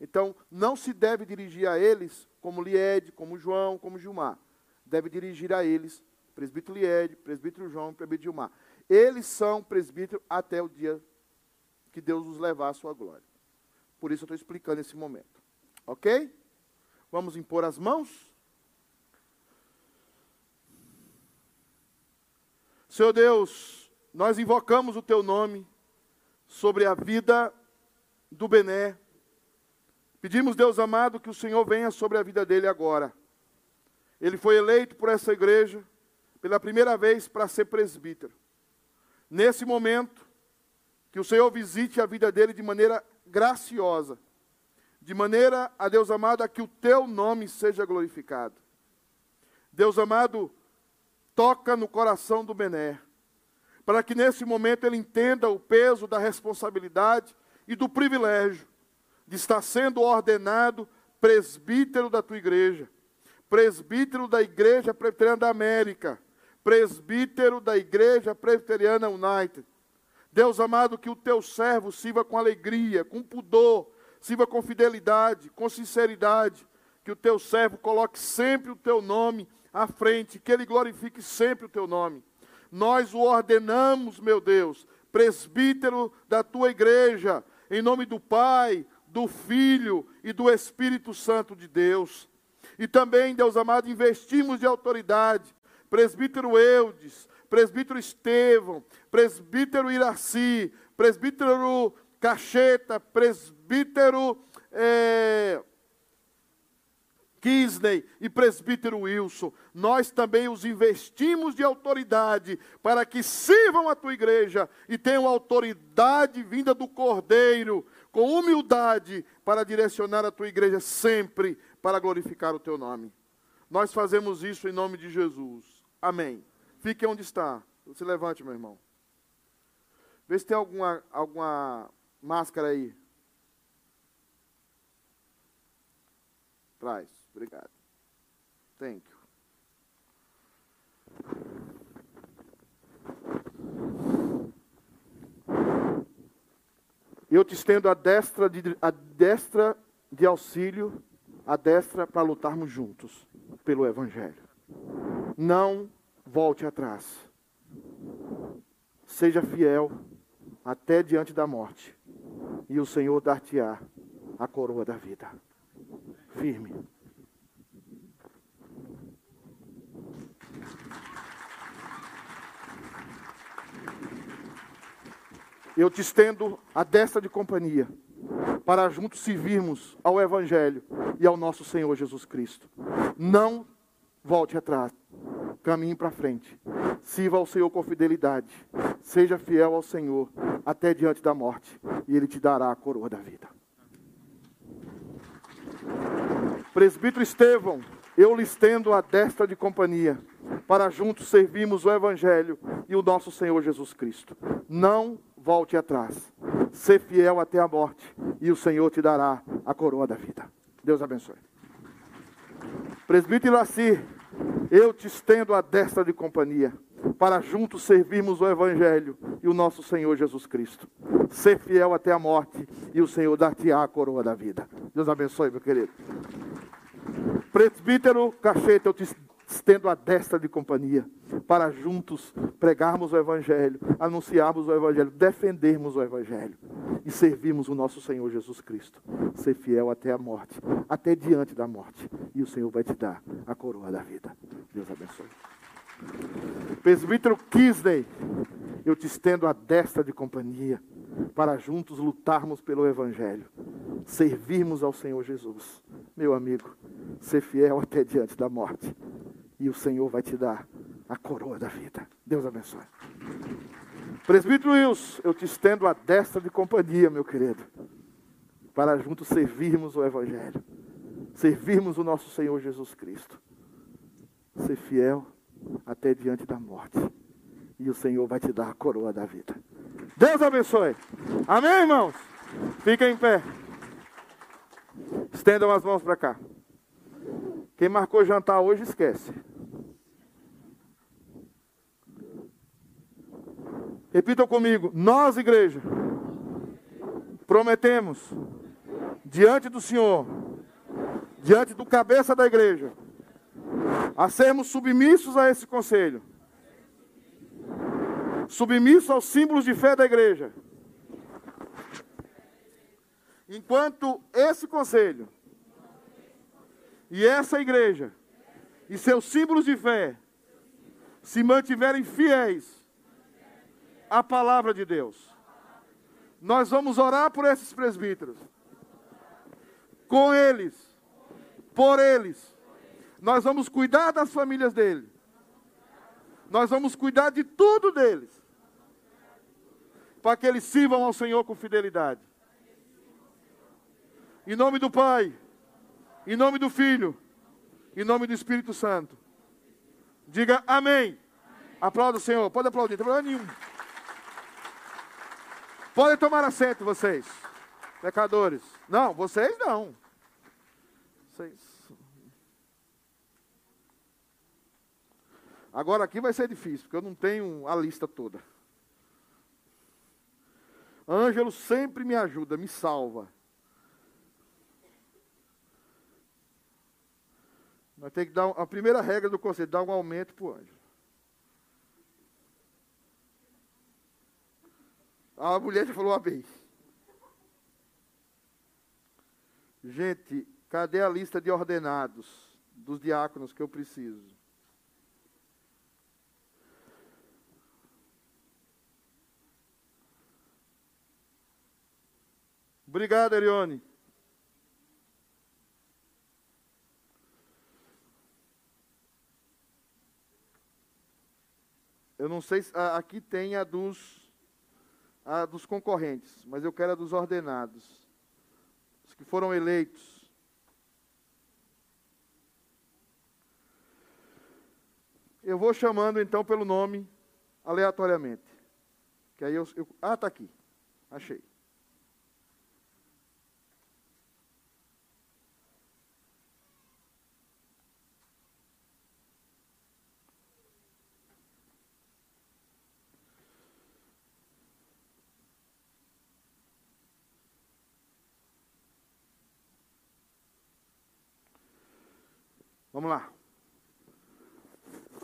[SPEAKER 1] Então, não se deve dirigir a eles como Lied, como João, como Gilmar. Deve dirigir a eles, presbítero Lied, presbítero João e presbítero Gilmar. Eles são presbíteros até o dia que Deus os levar à sua glória. Por isso eu estou explicando esse momento. Ok? Vamos impor as mãos? Senhor Deus, nós invocamos o teu nome sobre a vida do Bené. Pedimos, Deus amado, que o Senhor venha sobre a vida dele agora. Ele foi eleito por essa igreja pela primeira vez para ser presbítero. Nesse momento, que o Senhor visite a vida dele de maneira graciosa, de maneira, a Deus amado, a que o teu nome seja glorificado. Deus amado, toca no coração do Bené, para que nesse momento ele entenda o peso da responsabilidade e do privilégio de estar sendo ordenado presbítero da tua igreja, presbítero da Igreja Presbiteriana da América, presbítero da Igreja Presbiteriana United. Deus amado, que o teu servo sirva com alegria, com pudor, sirva com fidelidade, com sinceridade, que o teu servo coloque sempre o teu nome à frente, que ele glorifique sempre o teu nome. Nós o ordenamos, meu Deus, presbítero da tua igreja, em nome do Pai, do Filho e do Espírito Santo de Deus. E também, Deus amado, investimos de autoridade, presbítero Eudes, presbítero Estevão, presbítero Iraci, presbítero Cacheta, presbítero é, Kisney e presbítero Wilson. Nós também os investimos de autoridade para que sirvam a tua igreja e tenham autoridade vinda do Cordeiro, com humildade, para direcionar a tua igreja sempre para glorificar o teu nome. Nós fazemos isso em nome de Jesus. Amém. Fique onde está. Se levante, meu irmão. Vê se tem alguma, alguma máscara aí. Traz. Obrigado. Thank you. Eu te estendo a destra de, a destra de auxílio, a destra para lutarmos juntos pelo Evangelho. Não volte atrás. Seja fiel até diante da morte, e o Senhor dar-te-á a coroa da vida. Firme. Eu te estendo a destra de companhia, para juntos servirmos ao Evangelho e ao nosso Senhor Jesus Cristo. Não volte atrás caminhe para frente. Sirva ao Senhor com fidelidade. Seja fiel ao Senhor até diante da morte, e Ele te dará a coroa da vida. Presbítero Estevão, eu lhe estendo a destra de companhia, para juntos servirmos o Evangelho e o nosso Senhor Jesus Cristo. Não volte atrás. Ser fiel até a morte, e o Senhor te dará a coroa da vida. Deus abençoe. Presbítero Laci, eu te estendo a destra de companhia, para juntos servirmos o Evangelho e o nosso Senhor Jesus Cristo. Ser fiel até a morte e o Senhor dar-te-á a coroa da vida. Deus abençoe, meu querido. Presbítero Cacheta, eu te estendo a destra de companhia, para juntos pregarmos o Evangelho, anunciarmos o Evangelho, defendermos o Evangelho e servirmos o nosso Senhor Jesus Cristo. Ser fiel até a morte, até diante da morte, e o Senhor vai te dar a coroa da vida. Deus abençoe. Presbítero Kisney, eu te estendo a destra de companhia, para juntos lutarmos pelo Evangelho, servirmos ao Senhor Jesus. Meu amigo, ser fiel até diante da morte, e o Senhor vai te dar a coroa da vida. Deus abençoe. Presbítero Wilson, eu te estendo a destra de companhia, meu querido, para juntos servirmos o Evangelho, servirmos o nosso Senhor Jesus Cristo. Ser fiel até diante da morte. E o Senhor vai te dar a coroa da vida. Deus abençoe. Amém, irmãos? Fiquem em pé. Estendam as mãos para cá. Quem marcou jantar hoje, esquece. Repitam comigo. Nós, igreja, prometemos diante do Senhor, diante do cabeça da igreja, a sermos submissos a esse conselho, submissos aos símbolos de fé da igreja. Enquanto esse conselho e essa igreja e seus símbolos de fé se mantiverem fiéis a palavra de Deus. Nós vamos orar por esses presbíteros. Com eles. Por eles. Nós vamos cuidar das famílias dele. Nós vamos cuidar de tudo deles. Para que eles sirvam ao Senhor com fidelidade. Em nome do Pai. Em nome do Filho. Em nome do Espírito Santo. Diga amém. Aplauda o Senhor. Pode aplaudir, não tem problema nenhum. Podem tomar assento, vocês, pecadores. Não, vocês não. Vocês. Agora aqui vai ser difícil, porque eu não tenho a lista toda. Ângelo sempre me ajuda, me salva. Nós temos que dar a primeira regra do conselho, dar um aumento para o Ângelo. A mulher já falou amém. Gente, cadê a lista de ordenados dos diáconos que eu preciso? Obrigado, Erione. Eu não sei se aqui tem a dos a dos concorrentes, mas eu quero a dos ordenados, os que foram eleitos. Eu vou chamando então pelo nome aleatoriamente. Que aí eu, eu ah, está aqui. Achei. Vamos lá.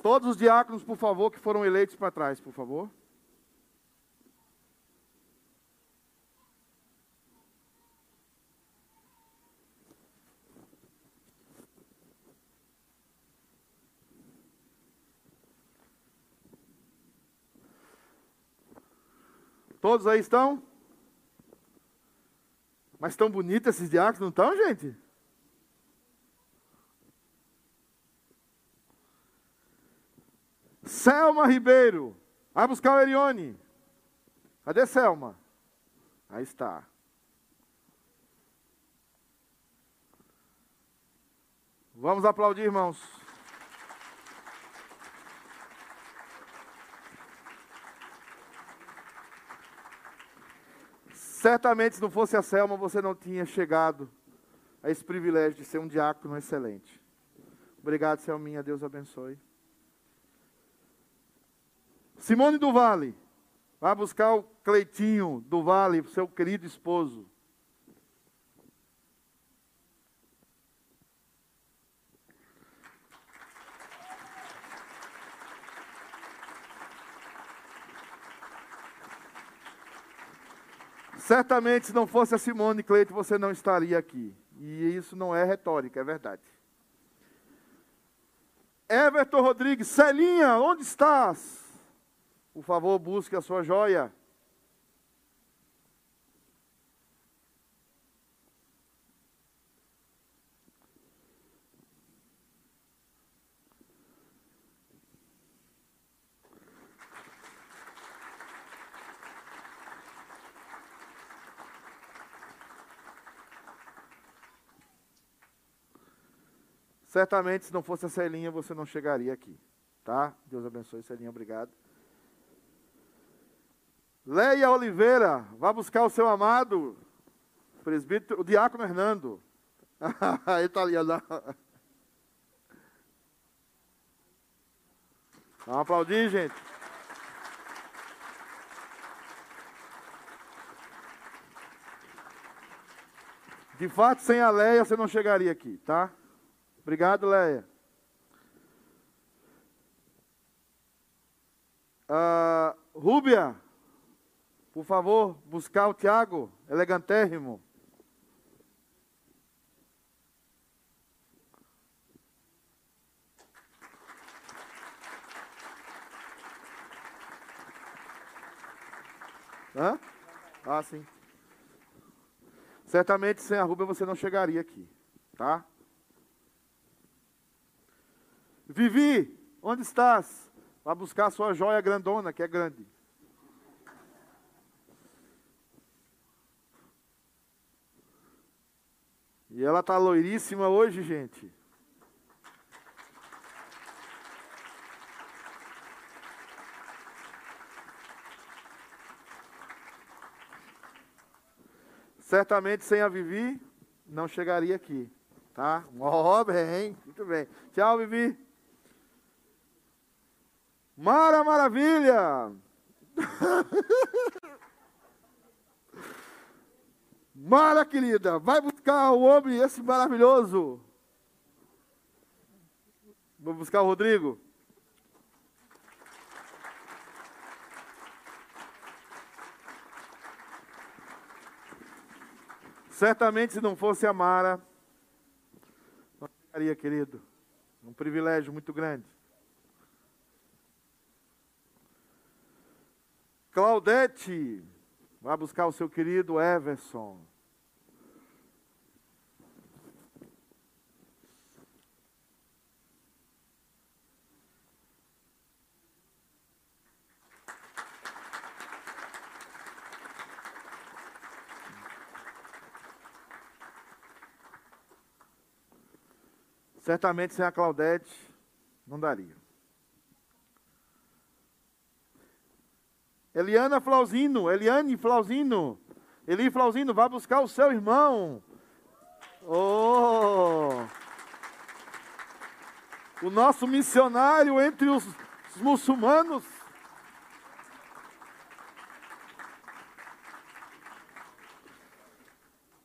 [SPEAKER 1] Todos os diáconos, por favor, que foram eleitos para trás, por favor. Todos aí estão? Mas estão bonitos esses diáconos, não estão, gente? Selma Ribeiro. Vai buscar o Erione. Cadê Selma? Aí está. Vamos aplaudir, irmãos. Certamente, se não fosse a Selma, você não tinha chegado a esse privilégio de ser um diácono excelente. Obrigado, Selminha. Deus abençoe. Simone do Vale, vai buscar o Cleitinho do Vale, seu querido esposo. Certamente, se não fosse a Simone Cleito, você não estaria aqui. E isso não é retórica, é verdade. Everton Rodrigues, Celinha, onde estás? Por favor, busque a sua joia. Certamente, se não fosse a Celinha, você não chegaria aqui. Tá? Deus abençoe, Celinha. Obrigado. Leia Oliveira, vá buscar o seu amado presbítero, o diácono Hernando. Ele está ali, lá. Vamos aplaudir, gente. De fato, sem a Leia, você não chegaria aqui, tá? Obrigado, Leia. Uh, Rúbia, por favor, buscar o Tiago, elegantérrimo. Hã? Ah, sim. Certamente sem a Rúbia você não chegaria aqui, tá? Vivi, onde estás? Vá buscar a sua joia grandona, que é grande. Ela tá loiríssima hoje, gente. Certamente sem a Vivi, não chegaria aqui. Tá? Oh, bem, muito bem. Tchau, Vivi. Mara Maravilha! Mara, querida, vai buscar o homem, esse maravilhoso. Vou buscar o Rodrigo. Certamente, se não fosse a Mara, não ficaria, querido. Um privilégio muito grande. Claudete, vai buscar o seu querido Everson. Certamente sem a Claudete não daria. Eliana Flauzino, Eliane Flauzino, Eli Flauzino, vá buscar o seu irmão. Oh! O nosso missionário entre os, os muçulmanos.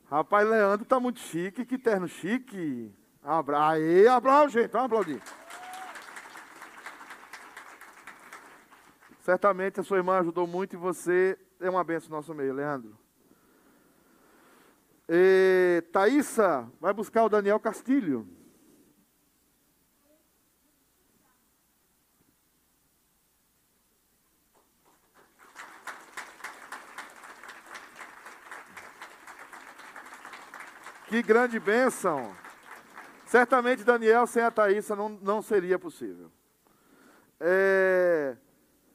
[SPEAKER 1] Rapaz, Leandro tá muito chique, que terno chique. Abra... Aí, aplaude, gente, vamos aplaudir. Certamente a sua irmã ajudou muito e você é uma benção no nosso meio, Leandro. E, Thaísa, vai buscar o Daniel Castilho. Que grande bênção. Certamente Daniel sem a Thaísa não, não seria possível. É,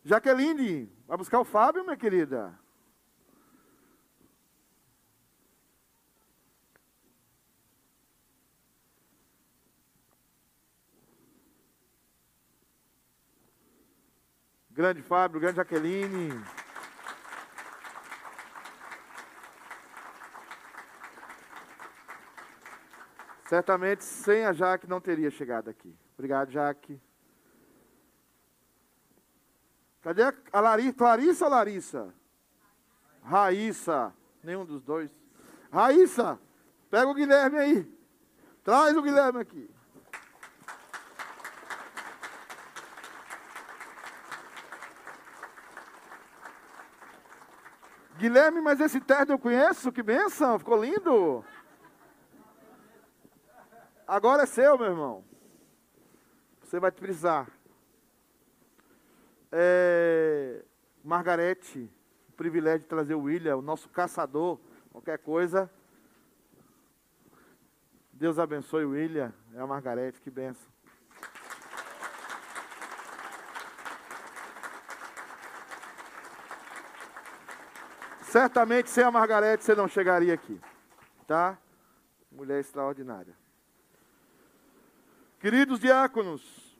[SPEAKER 1] Jaqueline, vai buscar o Fábio, minha querida? Grande Fábio, grande Jaqueline. Certamente sem a Jaque não teria chegado aqui. Obrigado, Jaque. Cadê a Larissa? Clarissa ou Larissa? Raíssa. Nenhum dos dois. Raíssa, pega o Guilherme aí. Traz o Guilherme aqui. Guilherme, mas esse terno eu conheço, que benção, ficou lindo. Agora é seu, meu irmão. Você vai precisar. É, Margarete, o privilégio de trazer o William, o nosso caçador, qualquer coisa. Deus abençoe o William, é a Margarete, que benção. Certamente sem a Margarete você não chegaria aqui, tá? Mulher extraordinária. Queridos diáconos,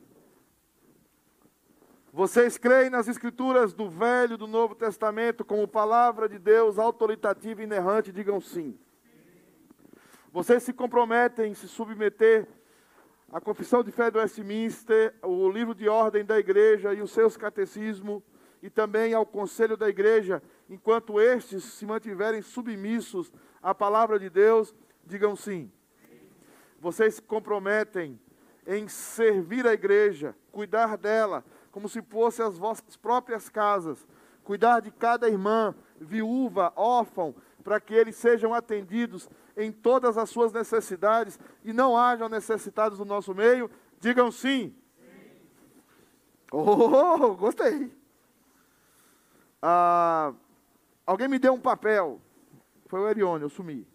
[SPEAKER 1] vocês creem nas escrituras do Velho e do Novo Testamento como palavra de Deus autoritativa e inerrante? Digam sim. Vocês se comprometem em se submeter à confissão de fé do Westminster, o livro de ordem da igreja e os seus catecismos, e também ao conselho da igreja, enquanto estes se mantiverem submissos à palavra de Deus, digam sim. Vocês se comprometem em servir a igreja, cuidar dela, como se fossem as vossas próprias casas, cuidar de cada irmã, viúva, órfão, para que eles sejam atendidos em todas as suas necessidades e não hajam necessitados no nosso meio, digam sim. sim. Oh, gostei. Ah, alguém me deu um papel. Foi o Erione, eu sumi.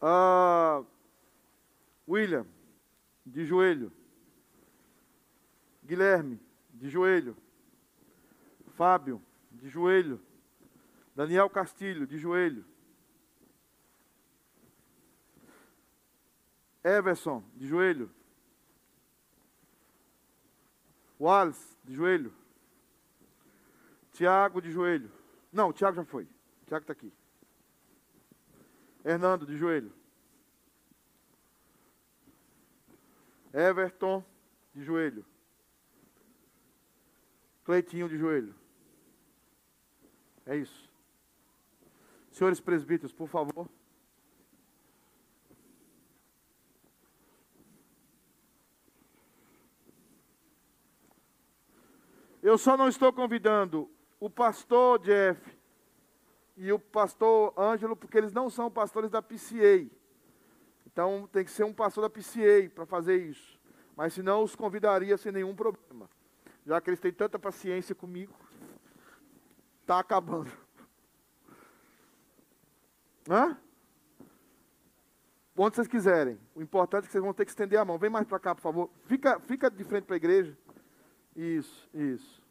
[SPEAKER 1] Ah, William, de joelho. Guilherme, de joelho. Fábio, de joelho. Daniel Castilho, de joelho. Everson, de joelho. Wallace, de joelho. Tiago, de joelho. Não, o Tiago já foi. O Tiago está aqui. Hernando, de joelho. Everton, de joelho. Cleitinho, de joelho. É isso. Senhores presbíteros, por favor. Eu só não estou convidando o pastor Jeff e o pastor Ângelo, porque eles não são pastores da PCA. Então tem que ser um pastor da PCA para fazer isso. Mas senão os convidaria sem nenhum problema. Já que eles têm tanta paciência comigo. Está acabando. Hã? Onde vocês quiserem. O importante é que vocês vão ter que estender a mão. Vem mais para cá, por favor. Fica, fica de frente para a igreja. Isso, isso.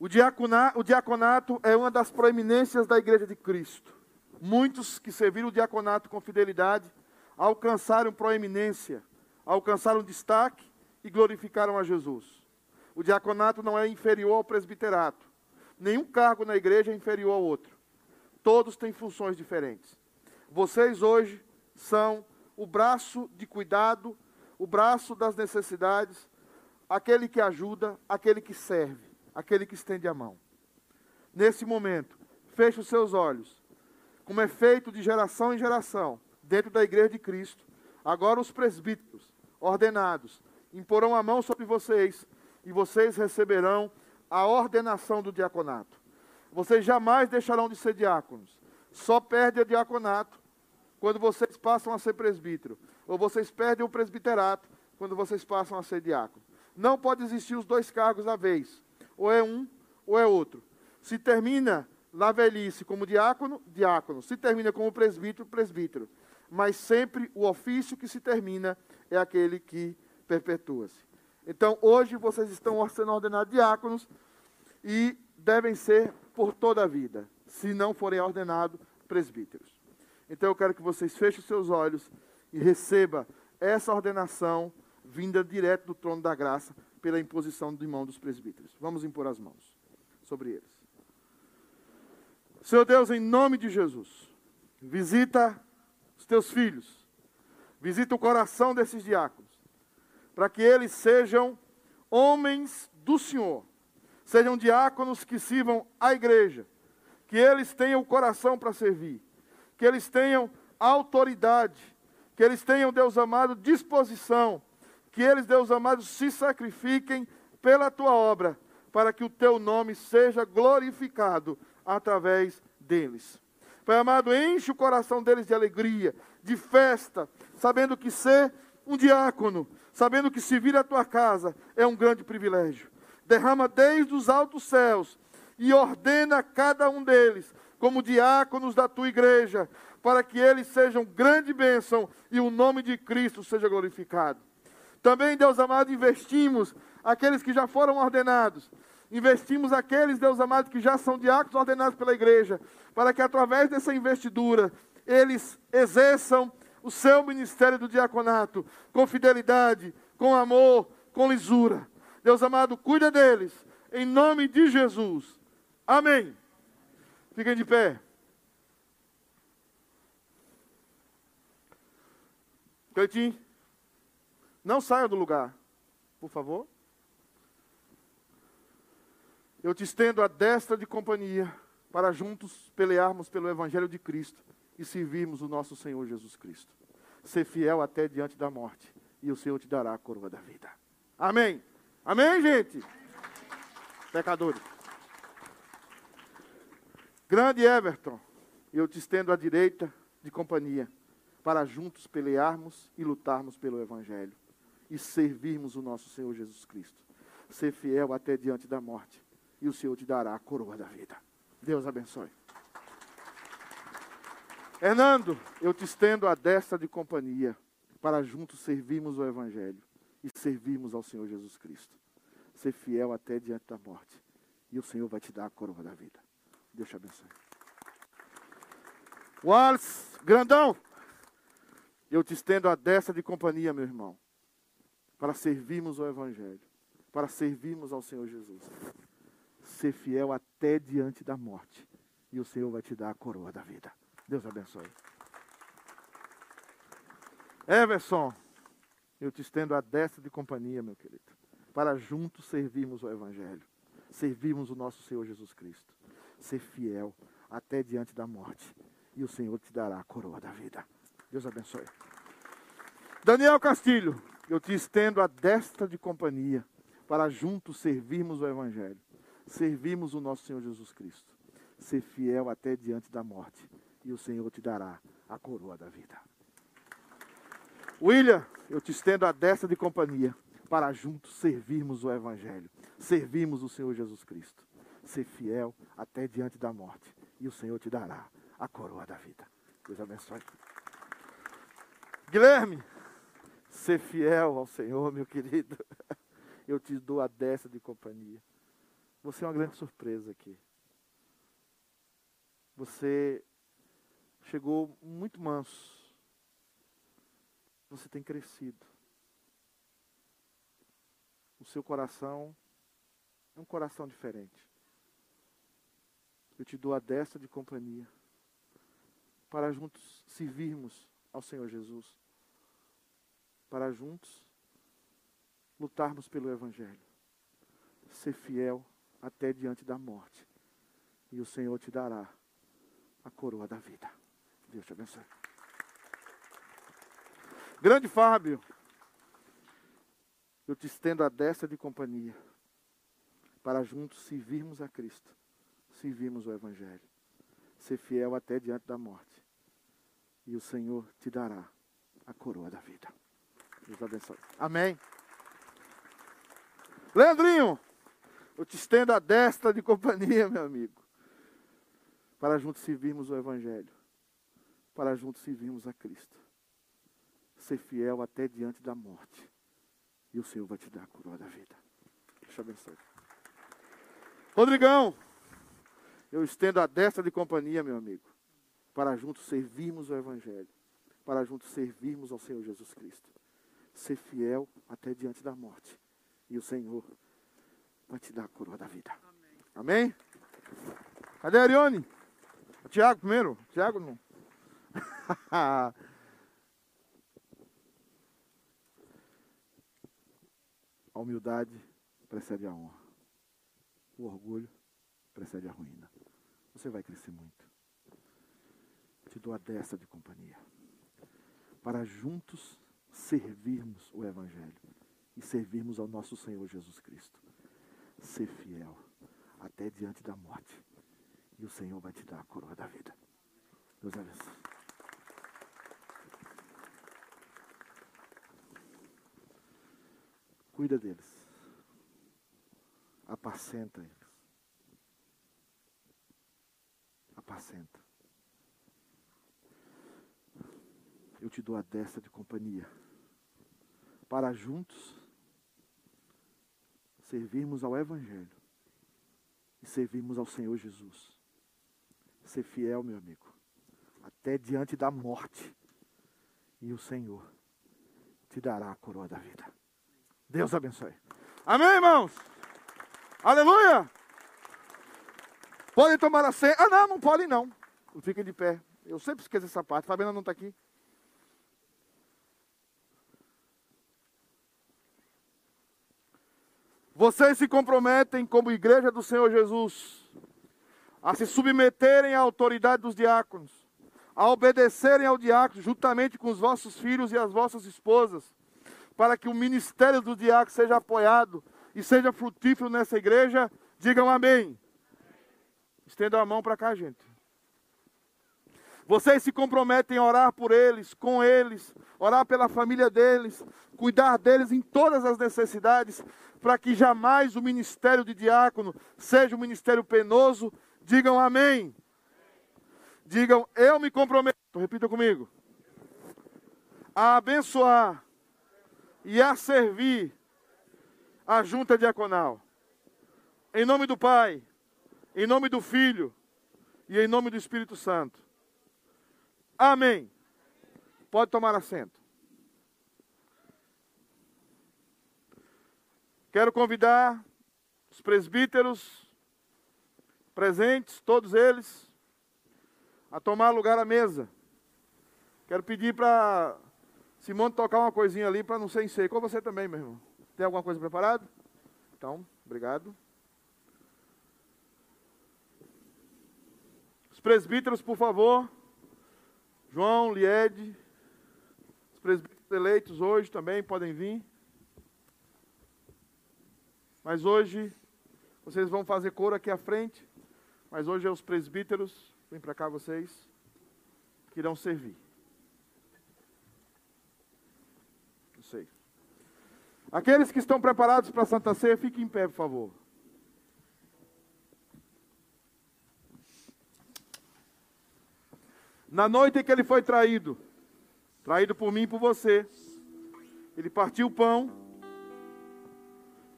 [SPEAKER 1] O diaconato, o diaconato é uma das proeminências da igreja de Cristo. Muitos que serviram o diaconato com fidelidade alcançaram proeminência alcançaram destaque e glorificaram a Jesus. O diaconato não é inferior ao presbiterato. Nenhum cargo na igreja é inferior ao outro. Todos têm funções diferentes. Vocês hoje são o braço de cuidado, o braço das necessidades, aquele que ajuda, aquele que serve, aquele que estende a mão. Nesse momento, feche os seus olhos. Como é feito de geração em geração, dentro da igreja de Cristo, agora os presbíteros ordenados imporão a mão sobre vocês e vocês receberão a ordenação do diaconato. Vocês jamais deixarão de ser diáconos. Só perdem o diaconato quando vocês passam a ser presbítero. Ou vocês perdem o presbiterato quando vocês passam a ser diácono. Não pode existir os dois cargos à vez. Ou é um ou é outro. Se termina na velhice como diácono, diácono. Se termina como presbítero, presbítero. Mas sempre o ofício que se termina é aquele que perpetua-se. Então, hoje vocês estão sendo ordenados diáconos e devem ser por toda a vida, se não forem ordenados presbíteros. Então, eu quero que vocês fechem seus olhos e receba essa ordenação vinda direto do trono da graça pela imposição de mão dos presbíteros. Vamos impor as mãos sobre eles. Senhor Deus, em nome de Jesus, visita os teus filhos Visita o coração desses diáconos, para que eles sejam homens do Senhor, sejam diáconos que sirvam a igreja, que eles tenham o coração para servir, que eles tenham autoridade, que eles tenham, Deus amado, disposição, que eles, Deus amado, se sacrifiquem pela tua obra, para que o teu nome seja glorificado através deles. Pai amado, enche o coração deles de alegria, de festa, sabendo que ser um diácono, sabendo que servir a tua casa é um grande privilégio. Derrama desde os altos céus e ordena cada um deles como diáconos da tua igreja, para que eles sejam grande bênção e o nome de Cristo seja glorificado. Também, Deus amado, investimos aqueles que já foram ordenados, investimos aqueles, Deus amado, que já são diáconos ordenados pela igreja, para que através dessa investidura eles exerçam o seu ministério do diaconato com fidelidade, com amor, com lisura. Deus amado, cuida deles, em nome de Jesus. Amém. Fiquem de pé. Cleitinho, não saia do lugar, por favor. Eu te estendo a destra de companhia para juntos pelearmos pelo Evangelho de Cristo e servirmos o nosso Senhor Jesus Cristo. Ser fiel até diante da morte, e o Senhor te dará a coroa da vida. Amém. Amém, gente? Pecadores. Grande Everton, eu te estendo à direita de companhia, para juntos pelearmos e lutarmos pelo Evangelho e servirmos o nosso Senhor Jesus Cristo. Ser fiel até diante da morte, e o Senhor te dará a coroa da vida. Deus abençoe. Hernando, eu te estendo a destra de companhia para juntos servirmos o Evangelho e servirmos ao Senhor Jesus Cristo. Ser fiel até diante da morte e o Senhor vai te dar a coroa da vida. Deus te abençoe. Wallace, grandão, eu te estendo a destra de companhia, meu irmão, para servirmos o Evangelho, para servirmos ao Senhor Jesus. Ser fiel até diante da morte e o Senhor vai te dar a coroa da vida. Deus abençoe. Everson, eu te estendo a destra de companhia, meu querido, para juntos servirmos o Evangelho, servirmos o nosso Senhor Jesus Cristo. Ser fiel até diante da morte, e o Senhor te dará a coroa da vida. Deus abençoe. Daniel Castilho, eu te estendo a destra de companhia, para juntos servirmos o Evangelho, servirmos o nosso Senhor Jesus Cristo. Ser fiel até diante da morte, e o Senhor te dará a coroa da vida. William, eu te estendo a destra de companhia para juntos servirmos o Evangelho, servirmos o Senhor Jesus Cristo. Ser fiel até diante da morte, e o Senhor te dará a coroa da vida. Deus abençoe. Guilherme, ser fiel ao Senhor, meu querido. Eu te dou a destra de companhia. Você é uma grande surpresa aqui. Você chegou muito manso. Você tem crescido. O seu coração é um coração diferente. Eu te dou a destra de companhia para juntos servirmos ao Senhor Jesus. Para juntos lutarmos pelo Evangelho. Ser fiel até diante da morte. E o Senhor te dará a coroa da vida. Deus te abençoe. Grande Fábio, eu te estendo a destra de companhia para juntos servirmos a Cristo, servirmos o Evangelho, ser fiel até diante da morte. E o Senhor te dará a coroa da vida. Deus abençoe. Amém. Leandrinho, eu te estendo a destra de companhia, meu amigo, para juntos servirmos o Evangelho para juntos servirmos a Cristo. Ser fiel até diante da morte. E o Senhor vai te dar a coroa da vida. Deixa eu abençoe. Rodrigão, eu estendo a destra de companhia, meu amigo, para juntos servirmos o Evangelho, para juntos servirmos ao Senhor Jesus Cristo. Ser fiel até diante da morte. E o Senhor vai te dar a coroa da vida. Amém? Amém? Cadê a Arione? Tiago primeiro? Tiago não. a humildade precede a honra. O orgulho precede a ruína. Você vai crescer muito. Te dou a dessa de companhia. Para juntos servirmos o Evangelho e servirmos ao nosso Senhor Jesus Cristo. Ser fiel até diante da morte. E o Senhor vai te dar a coroa da vida. Deus abençoe. Cuida deles. Apacenta eles. Apacenta. Eu te dou a destra de companhia. Para juntos servirmos ao Evangelho e servirmos ao Senhor Jesus. Ser fiel, meu amigo, até diante da morte, e o Senhor te dará a coroa da vida. Deus abençoe. Amém, irmãos? Aleluia! Podem tomar a ceia. Ah, não, não podem não. Fiquem de pé. Eu sempre esqueço essa parte. Fabiana não está aqui. Vocês se comprometem como igreja do Senhor Jesus a se submeterem à autoridade dos diáconos, a obedecerem ao diácono juntamente com os vossos filhos e as vossas esposas, para que o ministério do diácono seja apoiado e seja frutífero nessa igreja. Digam amém. Estendam a mão para cá, gente. Vocês se comprometem a orar por eles, com eles, orar pela família deles, cuidar deles em todas as necessidades, para que jamais o ministério de diácono seja um ministério penoso. Digam amém. Digam, eu me comprometo, repita comigo, a abençoar e a servir a junta diaconal. Em nome do Pai, em nome do Filho e em nome do Espírito Santo. Amém. Pode tomar assento. Quero convidar os presbíteros presentes, todos eles, a tomar lugar à mesa. Quero pedir para Simone tocar uma coisinha ali para não ser em Com você também, meu irmão. Tem alguma coisa preparada? Então, obrigado. Os presbíteros, por favor. João, Liede, os presbíteros eleitos hoje também podem vir. Mas hoje, vocês vão fazer coro aqui à frente. Mas hoje é os presbíteros, vem para cá vocês, que irão servir. Não sei. Aqueles que estão preparados para a Santa Ceia, fiquem em pé, por favor. Na noite em que ele foi traído, traído por mim e por você, ele partiu o pão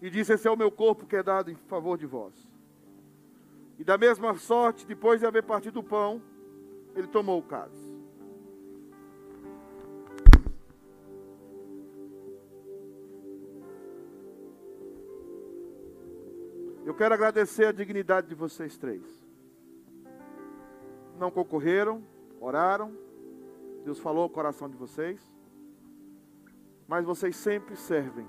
[SPEAKER 1] e disse: Esse é o meu corpo que é dado em favor de vós. E da mesma sorte, depois de haver partido o pão, ele tomou o cálice. Eu quero agradecer a dignidade de vocês três. Não concorreram, oraram, Deus falou ao coração de vocês, mas vocês sempre servem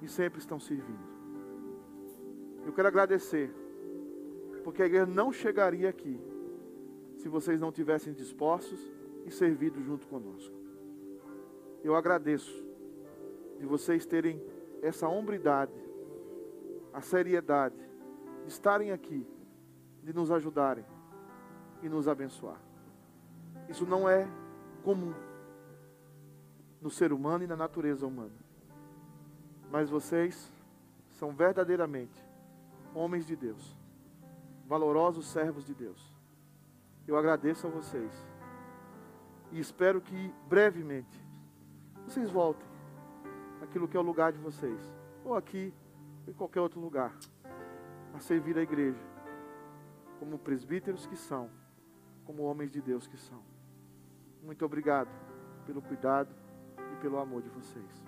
[SPEAKER 1] e sempre estão servindo. Eu quero agradecer, porque a igreja não chegaria aqui se vocês não tivessem dispostos e servido junto conosco. Eu agradeço de vocês terem essa hombridade, a seriedade de estarem aqui, de nos ajudarem e nos abençoar. Isso não é comum no ser humano e na natureza humana. Mas vocês são verdadeiramente homens de Deus, valorosos servos de Deus. Eu agradeço a vocês e espero que brevemente vocês voltem aquilo que é o lugar de vocês, ou aqui, ou em qualquer outro lugar, a servir a igreja, como presbíteros que são, como homens de Deus que são. Muito obrigado pelo cuidado e pelo amor de vocês.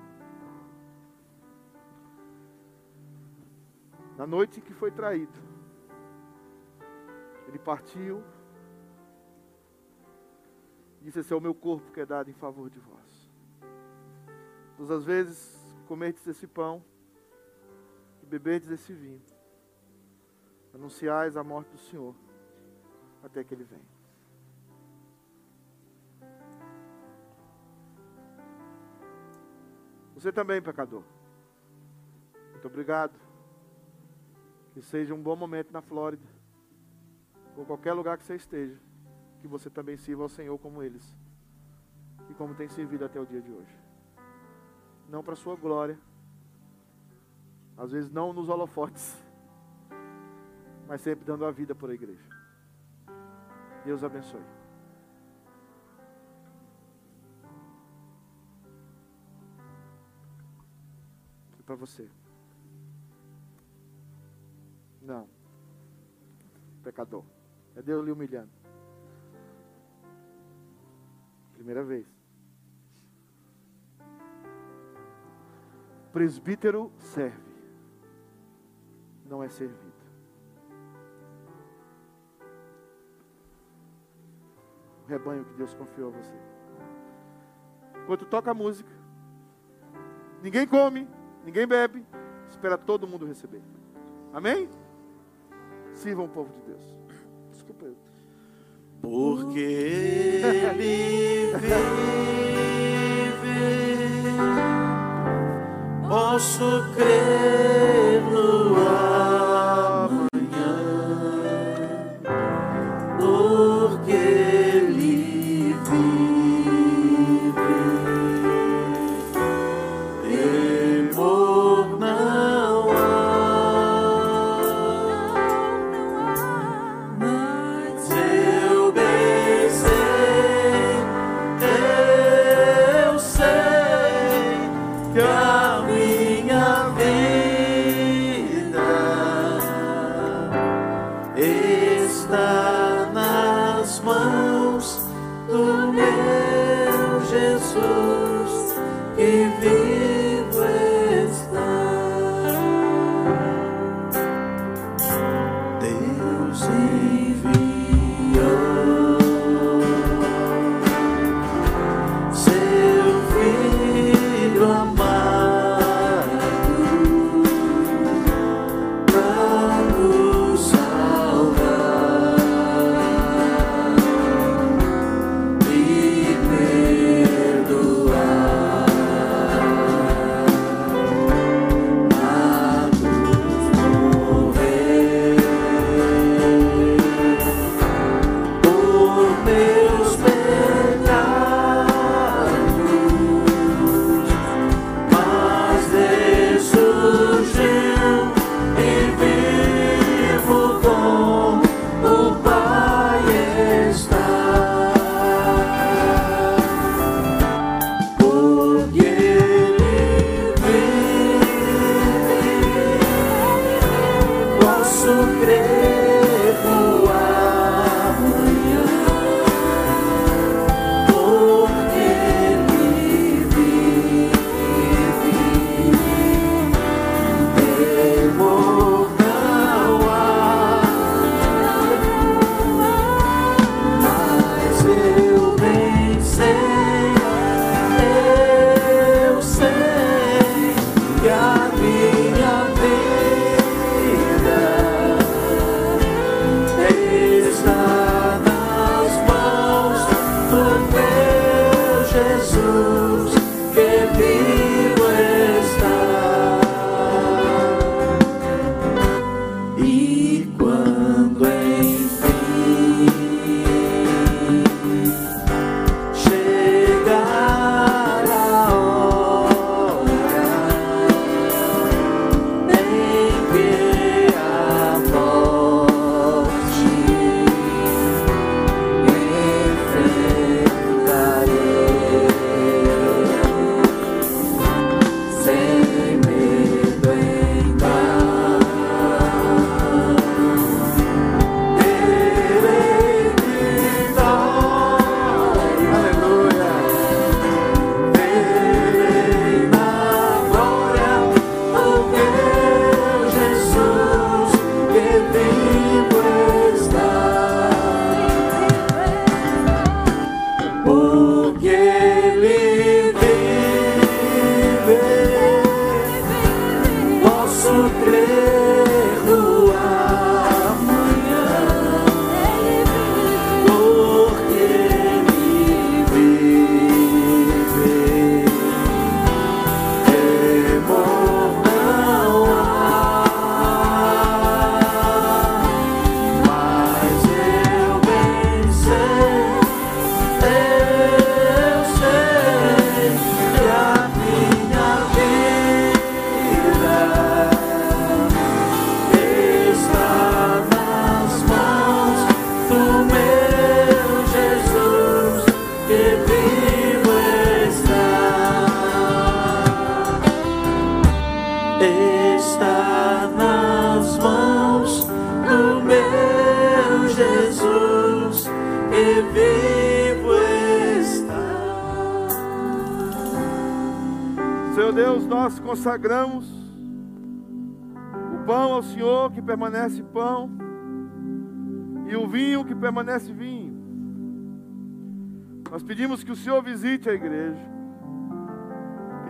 [SPEAKER 1] Na noite que foi traído, ele partiu e disse: Esse é o meu corpo que é dado em favor de vós. Todas as vezes comerdes esse pão e beberdes esse vinho, anunciais a morte do Senhor até que ele venha. Você também, pecador. Muito obrigado. Que seja um bom momento na Flórida. Ou qualquer lugar que você esteja. Que você também sirva ao Senhor como eles. E como tem servido até o dia de hoje. Não para sua glória. Às vezes não nos holofotes. Mas sempre dando a vida por a igreja. Deus abençoe. para você. Não. Pecador. É Deus lhe humilhando. Primeira vez. Presbítero serve. Não é servido. O rebanho que Deus confiou a você. Enquanto toca a música, ninguém come, Ninguém bebe, espera todo mundo receber. Amém? Sirvam o povo de Deus. Desculpa eu.
[SPEAKER 2] Porque ele vive, posso crer. está nas mãos do meu Jesus e vivo está.
[SPEAKER 1] Seu Deus, nós consagramos o pão ao Senhor que permanece pão e o vinho que permanece vinho. Nós pedimos que o Senhor visite a igreja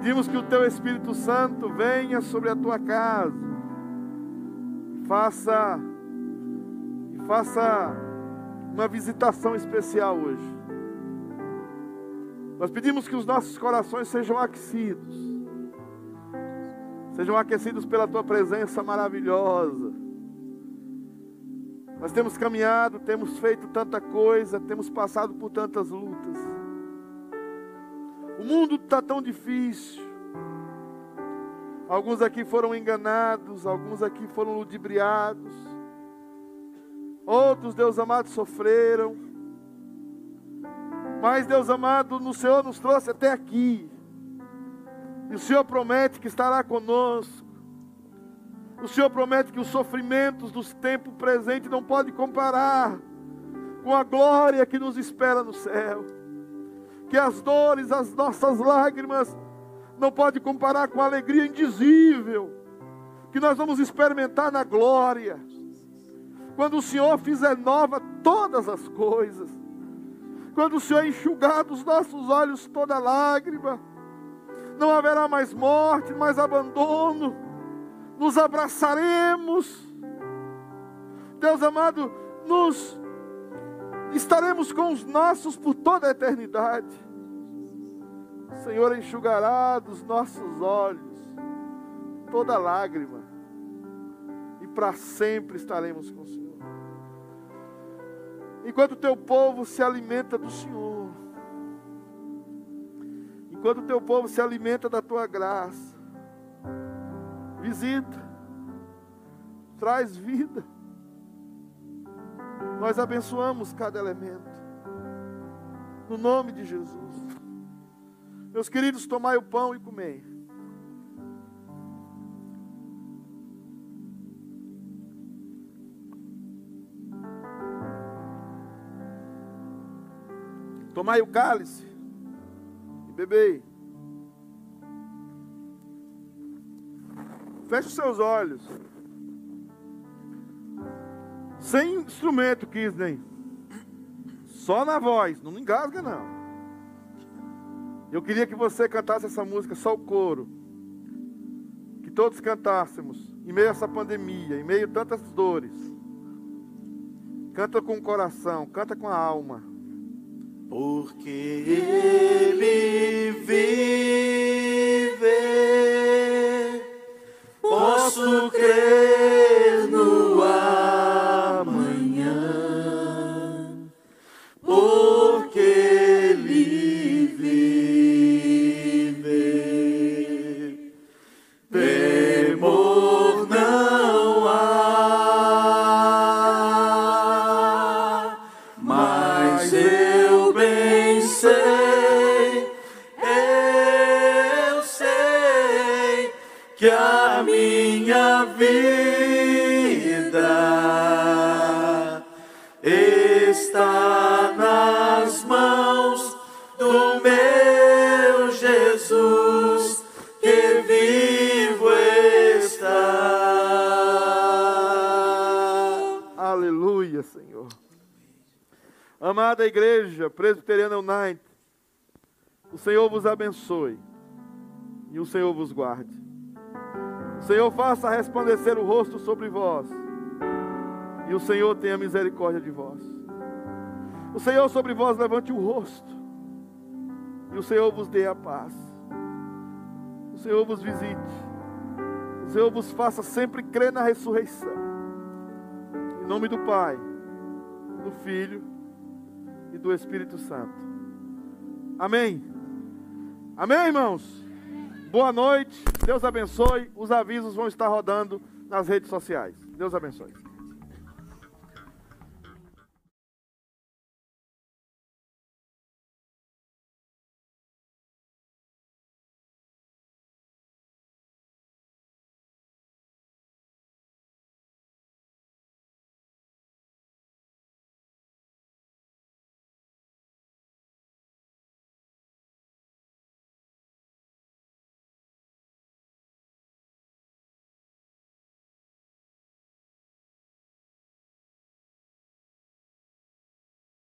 [SPEAKER 1] Pedimos que o teu Espírito Santo venha sobre a tua casa faça faça uma visitação especial hoje. Nós pedimos que os nossos corações sejam aquecidos, sejam aquecidos pela tua presença maravilhosa. Nós temos caminhado, temos feito tanta coisa, temos passado por tantas lutas. O mundo está tão difícil. Alguns aqui foram enganados, alguns aqui foram ludibriados. Outros, Deus amado, sofreram. Mas, Deus amado, no Senhor nos trouxe até aqui. E o Senhor promete que estará conosco. O Senhor promete que os sofrimentos dos tempos presentes não podem comparar com a glória que nos espera no céu. Que as dores, as nossas lágrimas, não podem comparar com a alegria indizível que nós vamos experimentar na glória. Quando o Senhor fizer nova todas as coisas, quando o Senhor enxugar dos nossos olhos toda lágrima, não haverá mais morte, mais abandono, nos abraçaremos. Deus amado, nos estaremos com os nossos por toda a eternidade. O Senhor enxugará dos nossos olhos toda lágrima, e para sempre estaremos com o Senhor. Enquanto o teu povo se alimenta do Senhor, enquanto o teu povo se alimenta da tua graça, visita, traz vida. Nós abençoamos cada elemento. No nome de Jesus. Meus queridos, tomai o pão e comei. Tomai o cálice e bebei. Feche os seus olhos. Sem instrumento, Kisney. Só na voz, não engasga não. Eu queria que você cantasse essa música, só o coro. Que todos cantássemos, em meio a essa pandemia, em meio a tantas dores. Canta com o coração, canta com a alma.
[SPEAKER 2] Porque Ele vive, posso crer
[SPEAKER 1] Amada igreja, presbiteriana United, o Senhor vos abençoe e o Senhor vos guarde. O Senhor faça resplandecer o rosto sobre vós e o Senhor tenha misericórdia de vós. O Senhor sobre vós levante o rosto e o Senhor vos dê a paz. O Senhor vos visite. O Senhor vos faça sempre crer na ressurreição. Em nome do Pai, do Filho do Espírito Santo. Amém. Amém, irmãos. Boa noite. Deus abençoe. Os avisos vão estar rodando nas redes sociais. Deus abençoe.